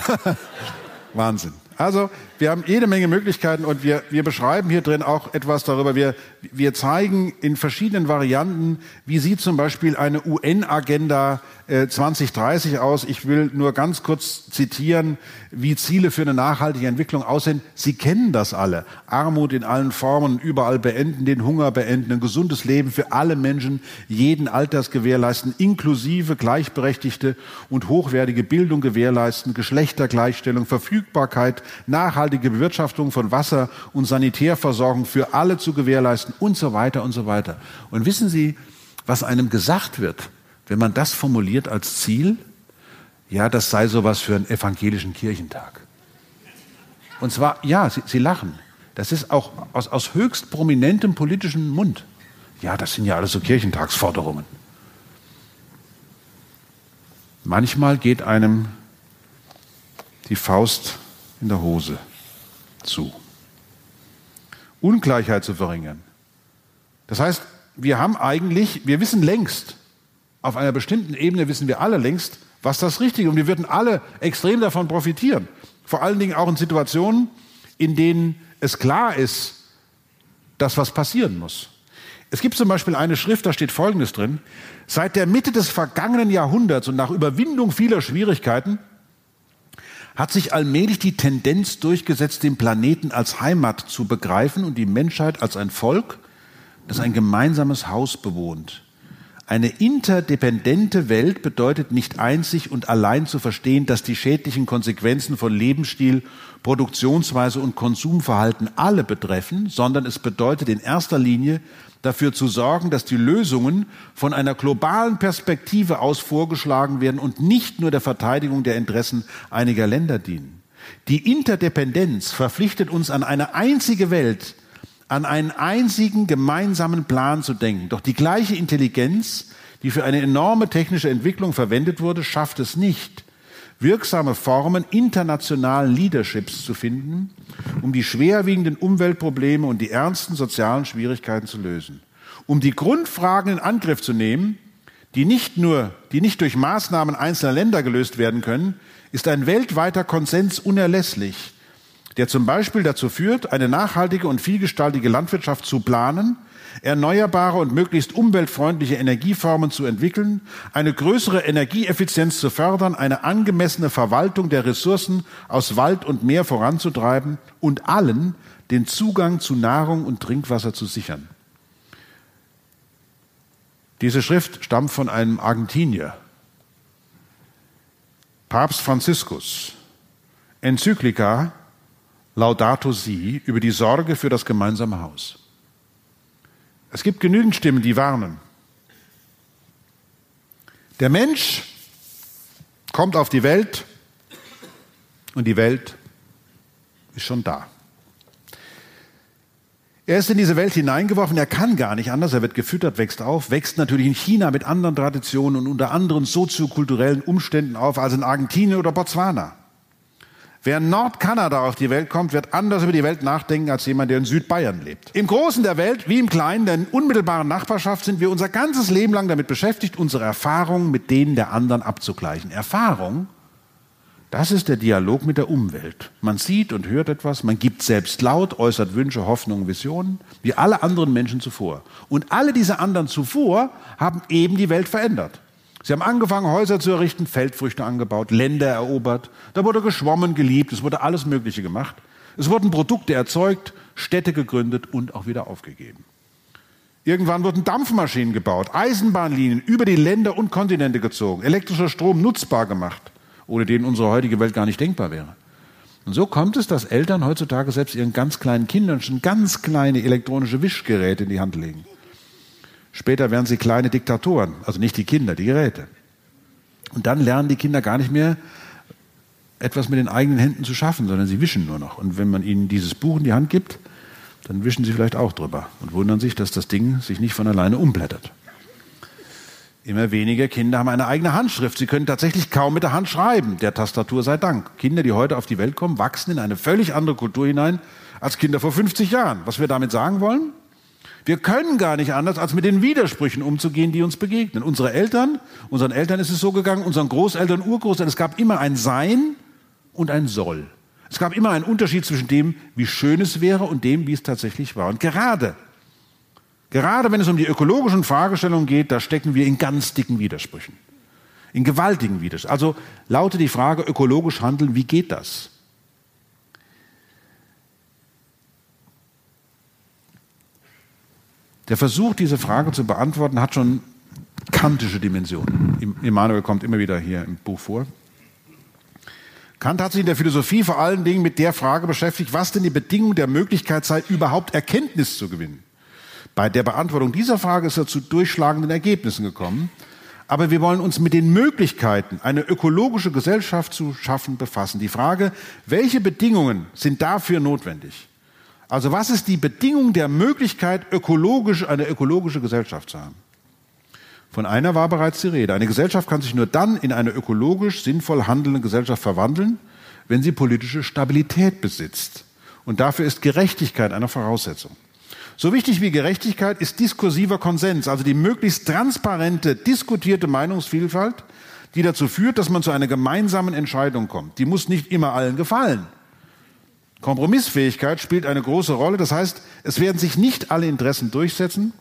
[LAUGHS] Wahnsinn. Also wir haben jede Menge Möglichkeiten und wir, wir beschreiben hier drin auch etwas darüber. Wir, wir zeigen in verschiedenen Varianten, wie sieht zum Beispiel eine UN-Agenda äh, 2030 aus. Ich will nur ganz kurz zitieren, wie Ziele für eine nachhaltige Entwicklung aussehen. Sie kennen das alle. Armut in allen Formen, überall beenden, den Hunger beenden, ein gesundes Leben für alle Menschen, jeden Alters gewährleisten, inklusive gleichberechtigte und hochwertige Bildung gewährleisten, Geschlechtergleichstellung, Verfügbarkeit, nachhaltige Bewirtschaftung von Wasser und Sanitärversorgung für alle zu gewährleisten und so weiter und so weiter. Und wissen Sie, was einem gesagt wird, wenn man das formuliert als Ziel? Ja, das sei sowas für einen evangelischen Kirchentag. Und zwar, ja, Sie, Sie lachen. Das ist auch aus, aus höchst prominentem politischen Mund. Ja, das sind ja alles so Kirchentagsforderungen. Manchmal geht einem die Faust in der Hose zu. Ungleichheit zu verringern. Das heißt, wir haben eigentlich, wir wissen längst, auf einer bestimmten Ebene wissen wir alle längst, was das Richtige und wir würden alle extrem davon profitieren. Vor allen Dingen auch in Situationen, in denen es klar ist, dass was passieren muss. Es gibt zum Beispiel eine Schrift, da steht Folgendes drin. Seit der Mitte des vergangenen Jahrhunderts und nach Überwindung vieler Schwierigkeiten hat sich allmählich die Tendenz durchgesetzt, den Planeten als Heimat zu begreifen und die Menschheit als ein Volk, das ein gemeinsames Haus bewohnt. Eine interdependente Welt bedeutet nicht einzig und allein zu verstehen, dass die schädlichen Konsequenzen von Lebensstil, Produktionsweise und Konsumverhalten alle betreffen, sondern es bedeutet in erster Linie dafür zu sorgen, dass die Lösungen von einer globalen Perspektive aus vorgeschlagen werden und nicht nur der Verteidigung der Interessen einiger Länder dienen. Die Interdependenz verpflichtet uns an eine einzige Welt, an einen einzigen gemeinsamen Plan zu denken. Doch die gleiche Intelligenz, die für eine enorme technische Entwicklung verwendet wurde, schafft es nicht, wirksame Formen internationalen Leaderships zu finden, um die schwerwiegenden Umweltprobleme und die ernsten sozialen Schwierigkeiten zu lösen. Um die Grundfragen in Angriff zu nehmen, die nicht nur, die nicht durch Maßnahmen einzelner Länder gelöst werden können, ist ein weltweiter Konsens unerlässlich, der zum Beispiel dazu führt, eine nachhaltige und vielgestaltige Landwirtschaft zu planen, erneuerbare und möglichst umweltfreundliche Energieformen zu entwickeln, eine größere Energieeffizienz zu fördern, eine angemessene Verwaltung der Ressourcen aus Wald und Meer voranzutreiben und allen den Zugang zu Nahrung und Trinkwasser zu sichern. Diese Schrift stammt von einem Argentinier, Papst Franziskus, Enzyklika Laudato Si über die Sorge für das gemeinsame Haus. Es gibt genügend Stimmen, die warnen. Der Mensch kommt auf die Welt und die Welt ist schon da. Er ist in diese Welt hineingeworfen, er kann gar nicht anders, er wird gefüttert, wächst auf, wächst natürlich in China mit anderen Traditionen und unter anderen soziokulturellen Umständen auf als in Argentinien oder Botswana. Wer in Nordkanada auf die Welt kommt, wird anders über die Welt nachdenken als jemand, der in Südbayern lebt. Im Großen der Welt wie im Kleinen, der unmittelbaren Nachbarschaft, sind wir unser ganzes Leben lang damit beschäftigt, unsere Erfahrungen mit denen der anderen abzugleichen. Erfahrung, das ist der Dialog mit der Umwelt. Man sieht und hört etwas, man gibt selbst laut, äußert Wünsche, Hoffnungen, Visionen, wie alle anderen Menschen zuvor. Und alle diese anderen zuvor haben eben die Welt verändert. Sie haben angefangen, Häuser zu errichten, Feldfrüchte angebaut, Länder erobert. Da wurde geschwommen, geliebt, es wurde alles Mögliche gemacht. Es wurden Produkte erzeugt, Städte gegründet und auch wieder aufgegeben. Irgendwann wurden Dampfmaschinen gebaut, Eisenbahnlinien über die Länder und Kontinente gezogen, elektrischer Strom nutzbar gemacht, ohne den unsere heutige Welt gar nicht denkbar wäre. Und so kommt es, dass Eltern heutzutage selbst ihren ganz kleinen Kindern schon ganz kleine elektronische Wischgeräte in die Hand legen. Später werden sie kleine Diktatoren, also nicht die Kinder, die Geräte. Und dann lernen die Kinder gar nicht mehr, etwas mit den eigenen Händen zu schaffen, sondern sie wischen nur noch. Und wenn man ihnen dieses Buch in die Hand gibt, dann wischen sie vielleicht auch drüber und wundern sich, dass das Ding sich nicht von alleine umblättert. Immer weniger Kinder haben eine eigene Handschrift. Sie können tatsächlich kaum mit der Hand schreiben, der Tastatur sei Dank. Kinder, die heute auf die Welt kommen, wachsen in eine völlig andere Kultur hinein als Kinder vor 50 Jahren. Was wir damit sagen wollen? Wir können gar nicht anders, als mit den Widersprüchen umzugehen, die uns begegnen. Unsere Eltern, unseren Eltern ist es so gegangen, unseren Großeltern, Urgroßeltern, es gab immer ein Sein und ein Soll. Es gab immer einen Unterschied zwischen dem, wie schön es wäre und dem, wie es tatsächlich war. Und gerade, gerade wenn es um die ökologischen Fragestellungen geht, da stecken wir in ganz dicken Widersprüchen. In gewaltigen Widersprüchen. Also lautet die Frage, ökologisch handeln, wie geht das? Der Versuch, diese Frage zu beantworten, hat schon kantische Dimensionen. Immanuel kommt immer wieder hier im Buch vor. Kant hat sich in der Philosophie vor allen Dingen mit der Frage beschäftigt, was denn die Bedingung der Möglichkeit sei, überhaupt Erkenntnis zu gewinnen. Bei der Beantwortung dieser Frage ist er zu durchschlagenden Ergebnissen gekommen. Aber wir wollen uns mit den Möglichkeiten, eine ökologische Gesellschaft zu schaffen, befassen. Die Frage, welche Bedingungen sind dafür notwendig? Also was ist die Bedingung der Möglichkeit, ökologisch eine ökologische Gesellschaft zu haben? Von einer war bereits die Rede. Eine Gesellschaft kann sich nur dann in eine ökologisch sinnvoll handelnde Gesellschaft verwandeln, wenn sie politische Stabilität besitzt. Und dafür ist Gerechtigkeit eine Voraussetzung. So wichtig wie Gerechtigkeit ist diskursiver Konsens, also die möglichst transparente, diskutierte Meinungsvielfalt, die dazu führt, dass man zu einer gemeinsamen Entscheidung kommt. Die muss nicht immer allen gefallen. Kompromissfähigkeit spielt eine große Rolle. Das heißt, es werden sich nicht alle Interessen durchsetzen,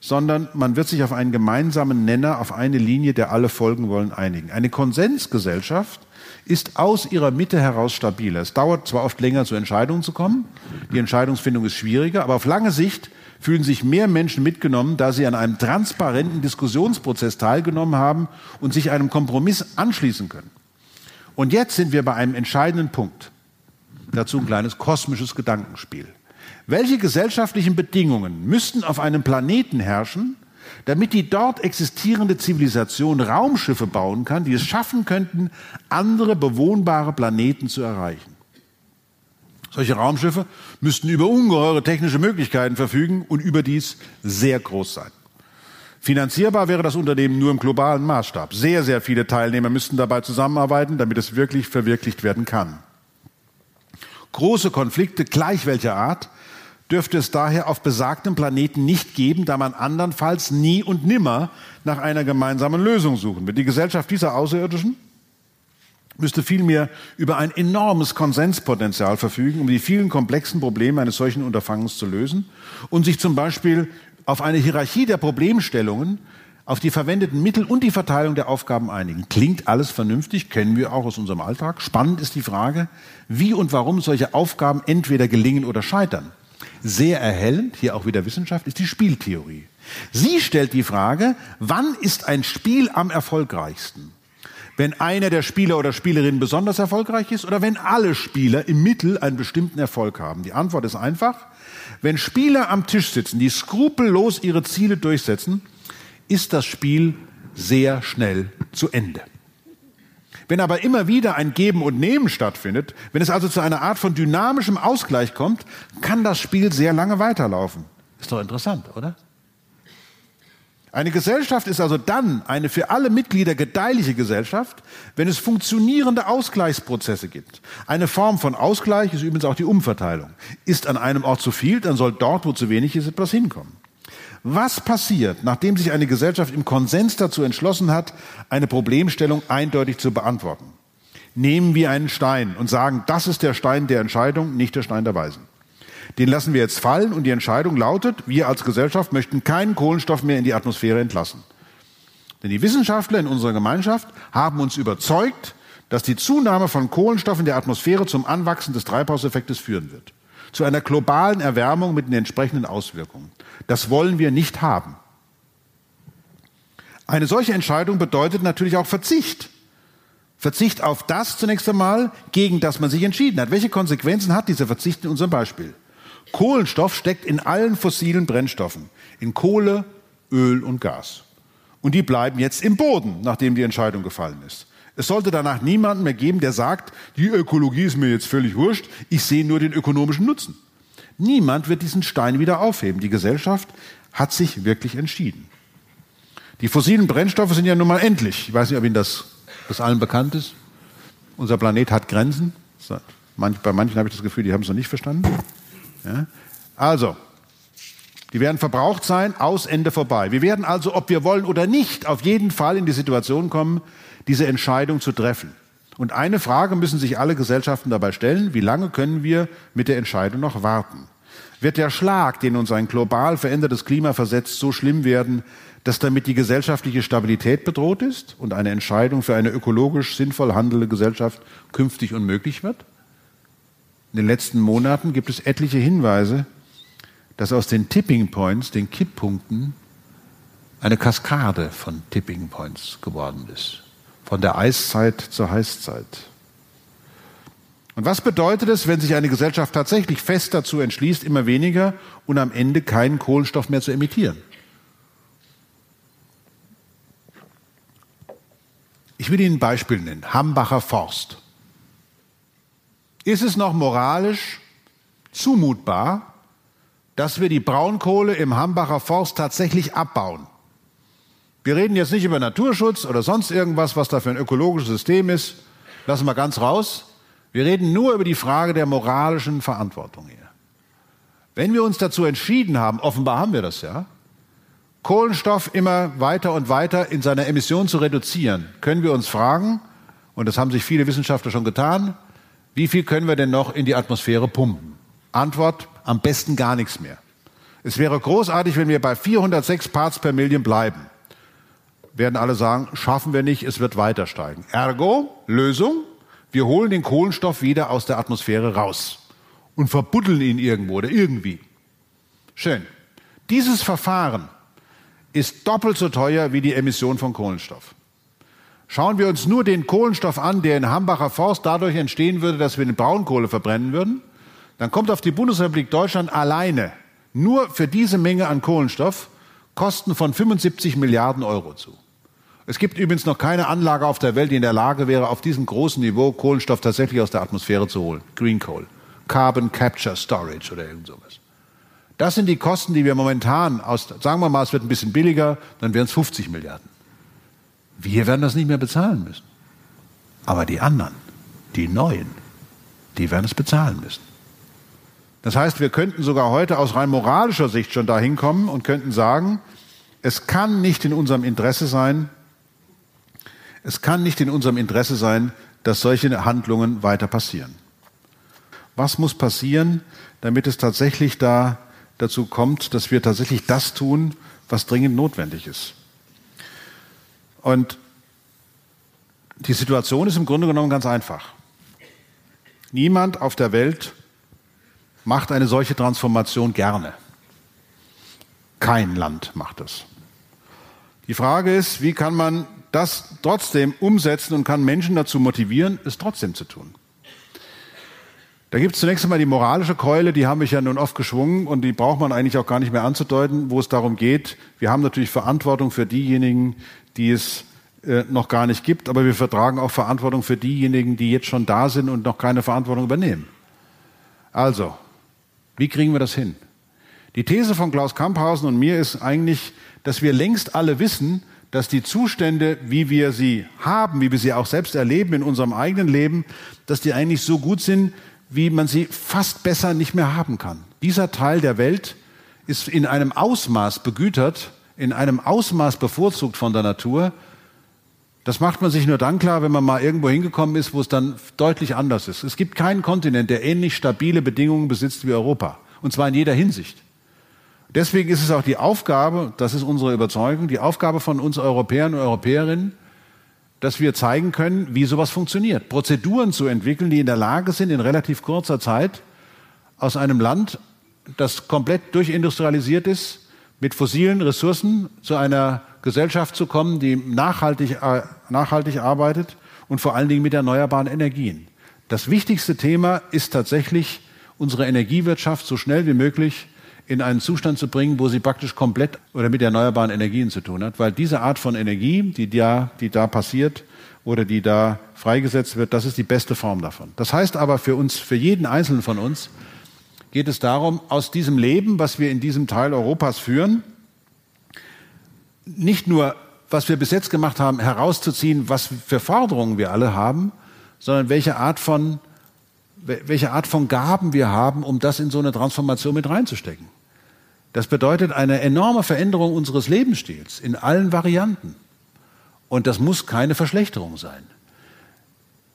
sondern man wird sich auf einen gemeinsamen Nenner, auf eine Linie, der alle folgen wollen, einigen. Eine Konsensgesellschaft ist aus ihrer Mitte heraus stabiler. Es dauert zwar oft länger, zu Entscheidungen zu kommen, die Entscheidungsfindung ist schwieriger, aber auf lange Sicht fühlen sich mehr Menschen mitgenommen, da sie an einem transparenten Diskussionsprozess teilgenommen haben und sich einem Kompromiss anschließen können. Und jetzt sind wir bei einem entscheidenden Punkt. Dazu ein kleines kosmisches Gedankenspiel. Welche gesellschaftlichen Bedingungen müssten auf einem Planeten herrschen, damit die dort existierende Zivilisation Raumschiffe bauen kann, die es schaffen könnten, andere bewohnbare Planeten zu erreichen? Solche Raumschiffe müssten über ungeheure technische Möglichkeiten verfügen und überdies sehr groß sein. Finanzierbar wäre das Unternehmen nur im globalen Maßstab. Sehr, sehr viele Teilnehmer müssten dabei zusammenarbeiten, damit es wirklich verwirklicht werden kann. Große Konflikte gleich welcher Art dürfte es daher auf besagtem Planeten nicht geben, da man andernfalls nie und nimmer nach einer gemeinsamen Lösung suchen wird. Die Gesellschaft dieser Außerirdischen müsste vielmehr über ein enormes Konsenspotenzial verfügen, um die vielen komplexen Probleme eines solchen Unterfangens zu lösen und sich zum Beispiel auf eine Hierarchie der Problemstellungen auf die verwendeten Mittel und die Verteilung der Aufgaben einigen. Klingt alles vernünftig, kennen wir auch aus unserem Alltag. Spannend ist die Frage, wie und warum solche Aufgaben entweder gelingen oder scheitern. Sehr erhellend, hier auch wieder Wissenschaft, ist die Spieltheorie. Sie stellt die Frage, wann ist ein Spiel am erfolgreichsten? Wenn einer der Spieler oder Spielerinnen besonders erfolgreich ist oder wenn alle Spieler im Mittel einen bestimmten Erfolg haben? Die Antwort ist einfach. Wenn Spieler am Tisch sitzen, die skrupellos ihre Ziele durchsetzen, ist das Spiel sehr schnell zu Ende. Wenn aber immer wieder ein Geben und Nehmen stattfindet, wenn es also zu einer Art von dynamischem Ausgleich kommt, kann das Spiel sehr lange weiterlaufen. Ist doch interessant, oder? Eine Gesellschaft ist also dann eine für alle Mitglieder gedeihliche Gesellschaft, wenn es funktionierende Ausgleichsprozesse gibt. Eine Form von Ausgleich ist übrigens auch die Umverteilung. Ist an einem Ort zu viel, dann soll dort, wo zu wenig ist, etwas hinkommen. Was passiert, nachdem sich eine Gesellschaft im Konsens dazu entschlossen hat, eine Problemstellung eindeutig zu beantworten? Nehmen wir einen Stein und sagen, das ist der Stein der Entscheidung, nicht der Stein der Weisen. Den lassen wir jetzt fallen und die Entscheidung lautet, wir als Gesellschaft möchten keinen Kohlenstoff mehr in die Atmosphäre entlassen. Denn die Wissenschaftler in unserer Gemeinschaft haben uns überzeugt, dass die Zunahme von Kohlenstoff in der Atmosphäre zum Anwachsen des Treibhauseffektes führen wird. Zu einer globalen Erwärmung mit den entsprechenden Auswirkungen. Das wollen wir nicht haben. Eine solche Entscheidung bedeutet natürlich auch Verzicht. Verzicht auf das zunächst einmal, gegen das man sich entschieden hat. Welche Konsequenzen hat dieser Verzicht in unserem Beispiel? Kohlenstoff steckt in allen fossilen Brennstoffen, in Kohle, Öl und Gas. Und die bleiben jetzt im Boden, nachdem die Entscheidung gefallen ist. Es sollte danach niemanden mehr geben, der sagt, die Ökologie ist mir jetzt völlig wurscht, ich sehe nur den ökonomischen Nutzen. Niemand wird diesen Stein wieder aufheben. Die Gesellschaft hat sich wirklich entschieden. Die fossilen Brennstoffe sind ja nun mal endlich. Ich weiß nicht, ob Ihnen das, das allen bekannt ist. Unser Planet hat Grenzen. Bei manchen habe ich das Gefühl, die haben es noch nicht verstanden. Ja? Also, die werden verbraucht sein, aus Ende vorbei. Wir werden also, ob wir wollen oder nicht, auf jeden Fall in die Situation kommen, diese Entscheidung zu treffen. Und eine Frage müssen sich alle Gesellschaften dabei stellen, wie lange können wir mit der Entscheidung noch warten? Wird der Schlag, den uns ein global verändertes Klima versetzt, so schlimm werden, dass damit die gesellschaftliche Stabilität bedroht ist und eine Entscheidung für eine ökologisch sinnvoll handelnde Gesellschaft künftig unmöglich wird? In den letzten Monaten gibt es etliche Hinweise, dass aus den Tipping Points, den Kipppunkten, eine Kaskade von Tipping Points geworden ist. Von der Eiszeit zur Heißzeit. Und was bedeutet es, wenn sich eine Gesellschaft tatsächlich fest dazu entschließt, immer weniger und am Ende keinen Kohlenstoff mehr zu emittieren? Ich will Ihnen ein Beispiel nennen. Hambacher Forst. Ist es noch moralisch zumutbar, dass wir die Braunkohle im Hambacher Forst tatsächlich abbauen? Wir reden jetzt nicht über Naturschutz oder sonst irgendwas, was da für ein ökologisches System ist. Lassen wir ganz raus. Wir reden nur über die Frage der moralischen Verantwortung hier. Wenn wir uns dazu entschieden haben, offenbar haben wir das ja, Kohlenstoff immer weiter und weiter in seiner Emission zu reduzieren, können wir uns fragen, und das haben sich viele Wissenschaftler schon getan, wie viel können wir denn noch in die Atmosphäre pumpen? Antwort, am besten gar nichts mehr. Es wäre großartig, wenn wir bei 406 Parts per Million bleiben. Werden alle sagen, schaffen wir nicht, es wird weiter steigen. Ergo, Lösung, wir holen den Kohlenstoff wieder aus der Atmosphäre raus und verbuddeln ihn irgendwo oder irgendwie. Schön. Dieses Verfahren ist doppelt so teuer wie die Emission von Kohlenstoff. Schauen wir uns nur den Kohlenstoff an, der in Hambacher Forst dadurch entstehen würde, dass wir den Braunkohle verbrennen würden, dann kommt auf die Bundesrepublik Deutschland alleine nur für diese Menge an Kohlenstoff Kosten von 75 Milliarden Euro zu. Es gibt übrigens noch keine Anlage auf der Welt, die in der Lage wäre, auf diesem großen Niveau Kohlenstoff tatsächlich aus der Atmosphäre zu holen. Green Coal, Carbon Capture Storage oder irgend sowas. Das sind die Kosten, die wir momentan aus, sagen wir mal, es wird ein bisschen billiger, dann wären es 50 Milliarden. Wir werden das nicht mehr bezahlen müssen. Aber die anderen, die Neuen, die werden es bezahlen müssen. Das heißt, wir könnten sogar heute aus rein moralischer Sicht schon dahin kommen und könnten sagen, es kann nicht in unserem Interesse sein, es kann nicht in unserem Interesse sein, dass solche Handlungen weiter passieren. Was muss passieren, damit es tatsächlich da dazu kommt, dass wir tatsächlich das tun, was dringend notwendig ist? Und die Situation ist im Grunde genommen ganz einfach. Niemand auf der Welt macht eine solche Transformation gerne. Kein Land macht das. Die Frage ist, wie kann man das trotzdem umsetzen und kann Menschen dazu motivieren, es trotzdem zu tun? Da gibt es zunächst einmal die moralische Keule, die haben mich ja nun oft geschwungen und die braucht man eigentlich auch gar nicht mehr anzudeuten, wo es darum geht, wir haben natürlich Verantwortung für diejenigen, die es äh, noch gar nicht gibt, aber wir vertragen auch Verantwortung für diejenigen, die jetzt schon da sind und noch keine Verantwortung übernehmen. Also, wie kriegen wir das hin? Die These von Klaus Kamphausen und mir ist eigentlich, dass wir längst alle wissen, dass die Zustände, wie wir sie haben, wie wir sie auch selbst erleben in unserem eigenen Leben, dass die eigentlich so gut sind, wie man sie fast besser nicht mehr haben kann. Dieser Teil der Welt ist in einem Ausmaß begütert, in einem Ausmaß bevorzugt von der Natur. Das macht man sich nur dann klar, wenn man mal irgendwo hingekommen ist, wo es dann deutlich anders ist. Es gibt keinen Kontinent, der ähnlich stabile Bedingungen besitzt wie Europa. Und zwar in jeder Hinsicht. Deswegen ist es auch die Aufgabe, das ist unsere Überzeugung, die Aufgabe von uns Europäern und Europäerinnen, dass wir zeigen können, wie sowas funktioniert. Prozeduren zu entwickeln, die in der Lage sind, in relativ kurzer Zeit aus einem Land, das komplett durchindustrialisiert ist, mit fossilen Ressourcen zu einer Gesellschaft zu kommen, die nachhaltig, äh, nachhaltig arbeitet und vor allen Dingen mit erneuerbaren Energien. Das wichtigste Thema ist tatsächlich, unsere Energiewirtschaft so schnell wie möglich in einen Zustand zu bringen, wo sie praktisch komplett oder mit erneuerbaren Energien zu tun hat, weil diese Art von Energie, die da, die da passiert oder die da freigesetzt wird, das ist die beste Form davon. Das heißt aber für uns, für jeden Einzelnen von uns, geht es darum, aus diesem Leben, was wir in diesem Teil Europas führen, nicht nur, was wir bis jetzt gemacht haben, herauszuziehen, was für Forderungen wir alle haben, sondern welche Art von, welche Art von Gaben wir haben, um das in so eine Transformation mit reinzustecken. Das bedeutet eine enorme Veränderung unseres Lebensstils in allen Varianten. Und das muss keine Verschlechterung sein.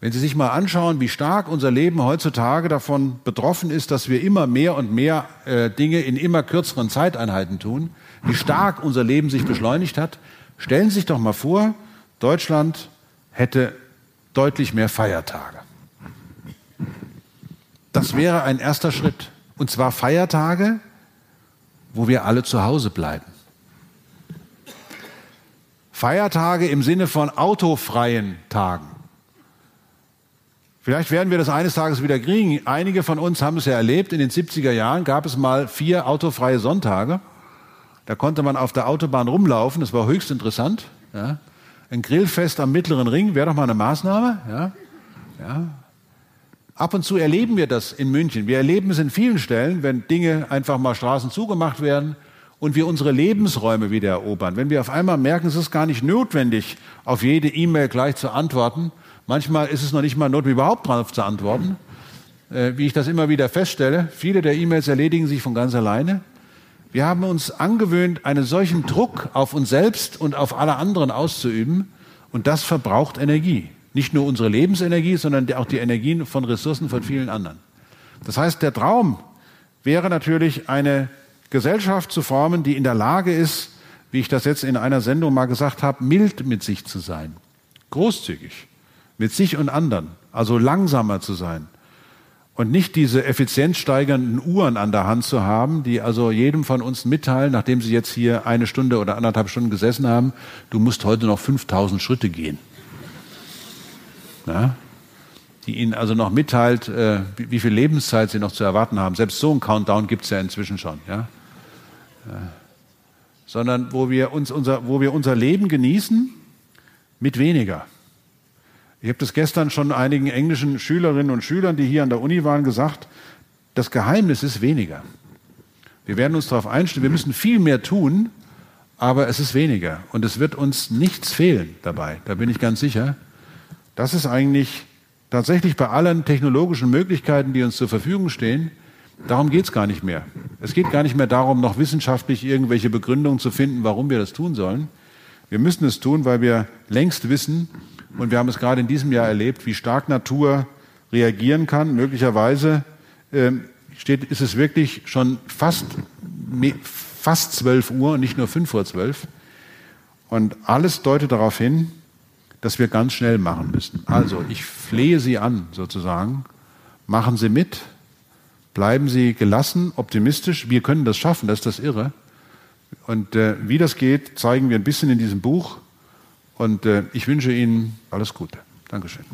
Wenn Sie sich mal anschauen, wie stark unser Leben heutzutage davon betroffen ist, dass wir immer mehr und mehr äh, Dinge in immer kürzeren Zeiteinheiten tun, wie stark unser Leben sich beschleunigt hat, stellen Sie sich doch mal vor, Deutschland hätte deutlich mehr Feiertage. Das wäre ein erster Schritt. Und zwar Feiertage, wo wir alle zu Hause bleiben. Feiertage im Sinne von autofreien Tagen. Vielleicht werden wir das eines Tages wieder kriegen. Einige von uns haben es ja erlebt. In den 70er Jahren gab es mal vier autofreie Sonntage. Da konnte man auf der Autobahn rumlaufen. Das war höchst interessant. Ja. Ein Grillfest am Mittleren Ring wäre doch mal eine Maßnahme. Ja. Ja. Ab und zu erleben wir das in München. Wir erleben es in vielen Stellen, wenn Dinge einfach mal Straßen zugemacht werden und wir unsere Lebensräume wieder erobern. Wenn wir auf einmal merken, es ist gar nicht notwendig, auf jede E-Mail gleich zu antworten. Manchmal ist es noch nicht mal notwendig, überhaupt darauf zu antworten. Äh, wie ich das immer wieder feststelle, viele der E-Mails erledigen sich von ganz alleine. Wir haben uns angewöhnt, einen solchen Druck auf uns selbst und auf alle anderen auszuüben und das verbraucht Energie. Nicht nur unsere Lebensenergie, sondern auch die Energien von Ressourcen von vielen anderen. Das heißt, der Traum wäre natürlich eine Gesellschaft zu formen, die in der Lage ist, wie ich das jetzt in einer Sendung mal gesagt habe, mild mit sich zu sein, großzügig mit sich und anderen, also langsamer zu sein. Und nicht diese effizienzsteigernden Uhren an der Hand zu haben, die also jedem von uns mitteilen, nachdem sie jetzt hier eine Stunde oder anderthalb Stunden gesessen haben, du musst heute noch 5000 Schritte gehen ja, die Ihnen also noch mitteilt, äh, wie, wie, viel Lebenszeit Sie noch zu erwarten haben. Selbst so ein Countdown gibt es ja inzwischen schon. Ja? ja? Sondern wo wir, uns unser, wo wir unser Leben genießen mit weniger. Ich habe das gestern schon einigen englischen Schülerinnen und Schülern, die hier an der Uni waren, gesagt, das Geheimnis ist weniger. Wir werden uns darauf einstellen, wir müssen viel mehr tun, aber es ist weniger. Und es wird uns nichts fehlen dabei, da bin ich ganz sicher. Das ist eigentlich tatsächlich bei allen technologischen Möglichkeiten, die uns zur Verfügung stehen, darum geht es gar nicht mehr. Es geht gar nicht mehr darum, noch wissenschaftlich irgendwelche Begründungen zu finden, warum wir das tun sollen. Wir müssen es tun, weil wir längst wissen, und wir haben es gerade in diesem Jahr erlebt, wie stark Natur reagieren kann. Möglicherweise äh, steht, ist es wirklich schon fast, fast 12 Uhr und nicht nur 5 vor 12. Und alles deutet darauf hin, dass wir ganz schnell machen müssen. Also ich flehe Sie an, sozusagen, machen Sie mit, bleiben Sie gelassen, optimistisch, wir können das schaffen, das ist das Irre. Und äh, wie das geht, zeigen wir ein bisschen in diesem Buch. Und äh, ich wünsche Ihnen alles Gute. Dankeschön.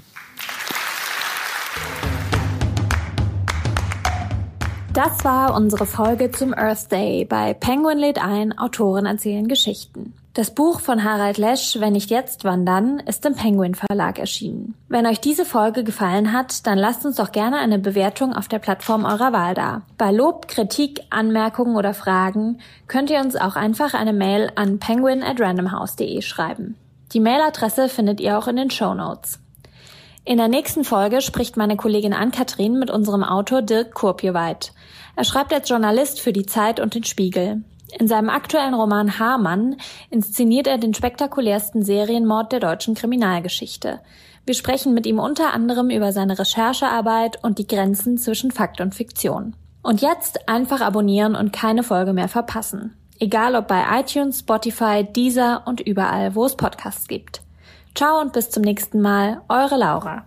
Das war unsere Folge zum Earth Day bei Penguin lädt ein, Autoren erzählen Geschichten. Das Buch von Harald Lesch, Wenn nicht jetzt, wann dann, ist im Penguin Verlag erschienen. Wenn euch diese Folge gefallen hat, dann lasst uns doch gerne eine Bewertung auf der Plattform eurer Wahl da. Bei Lob, Kritik, Anmerkungen oder Fragen könnt ihr uns auch einfach eine Mail an penguin at randomhouse.de schreiben. Die Mailadresse findet ihr auch in den Show Notes. In der nächsten Folge spricht meine Kollegin Ann-Kathrin mit unserem Autor Dirk Kurpjeweit. Er schreibt als Journalist für die Zeit und den Spiegel. In seinem aktuellen Roman Hamann inszeniert er den spektakulärsten Serienmord der deutschen Kriminalgeschichte. Wir sprechen mit ihm unter anderem über seine Recherchearbeit und die Grenzen zwischen Fakt und Fiktion. Und jetzt einfach abonnieren und keine Folge mehr verpassen. Egal ob bei iTunes, Spotify, Deezer und überall, wo es Podcasts gibt. Ciao und bis zum nächsten Mal, eure Laura.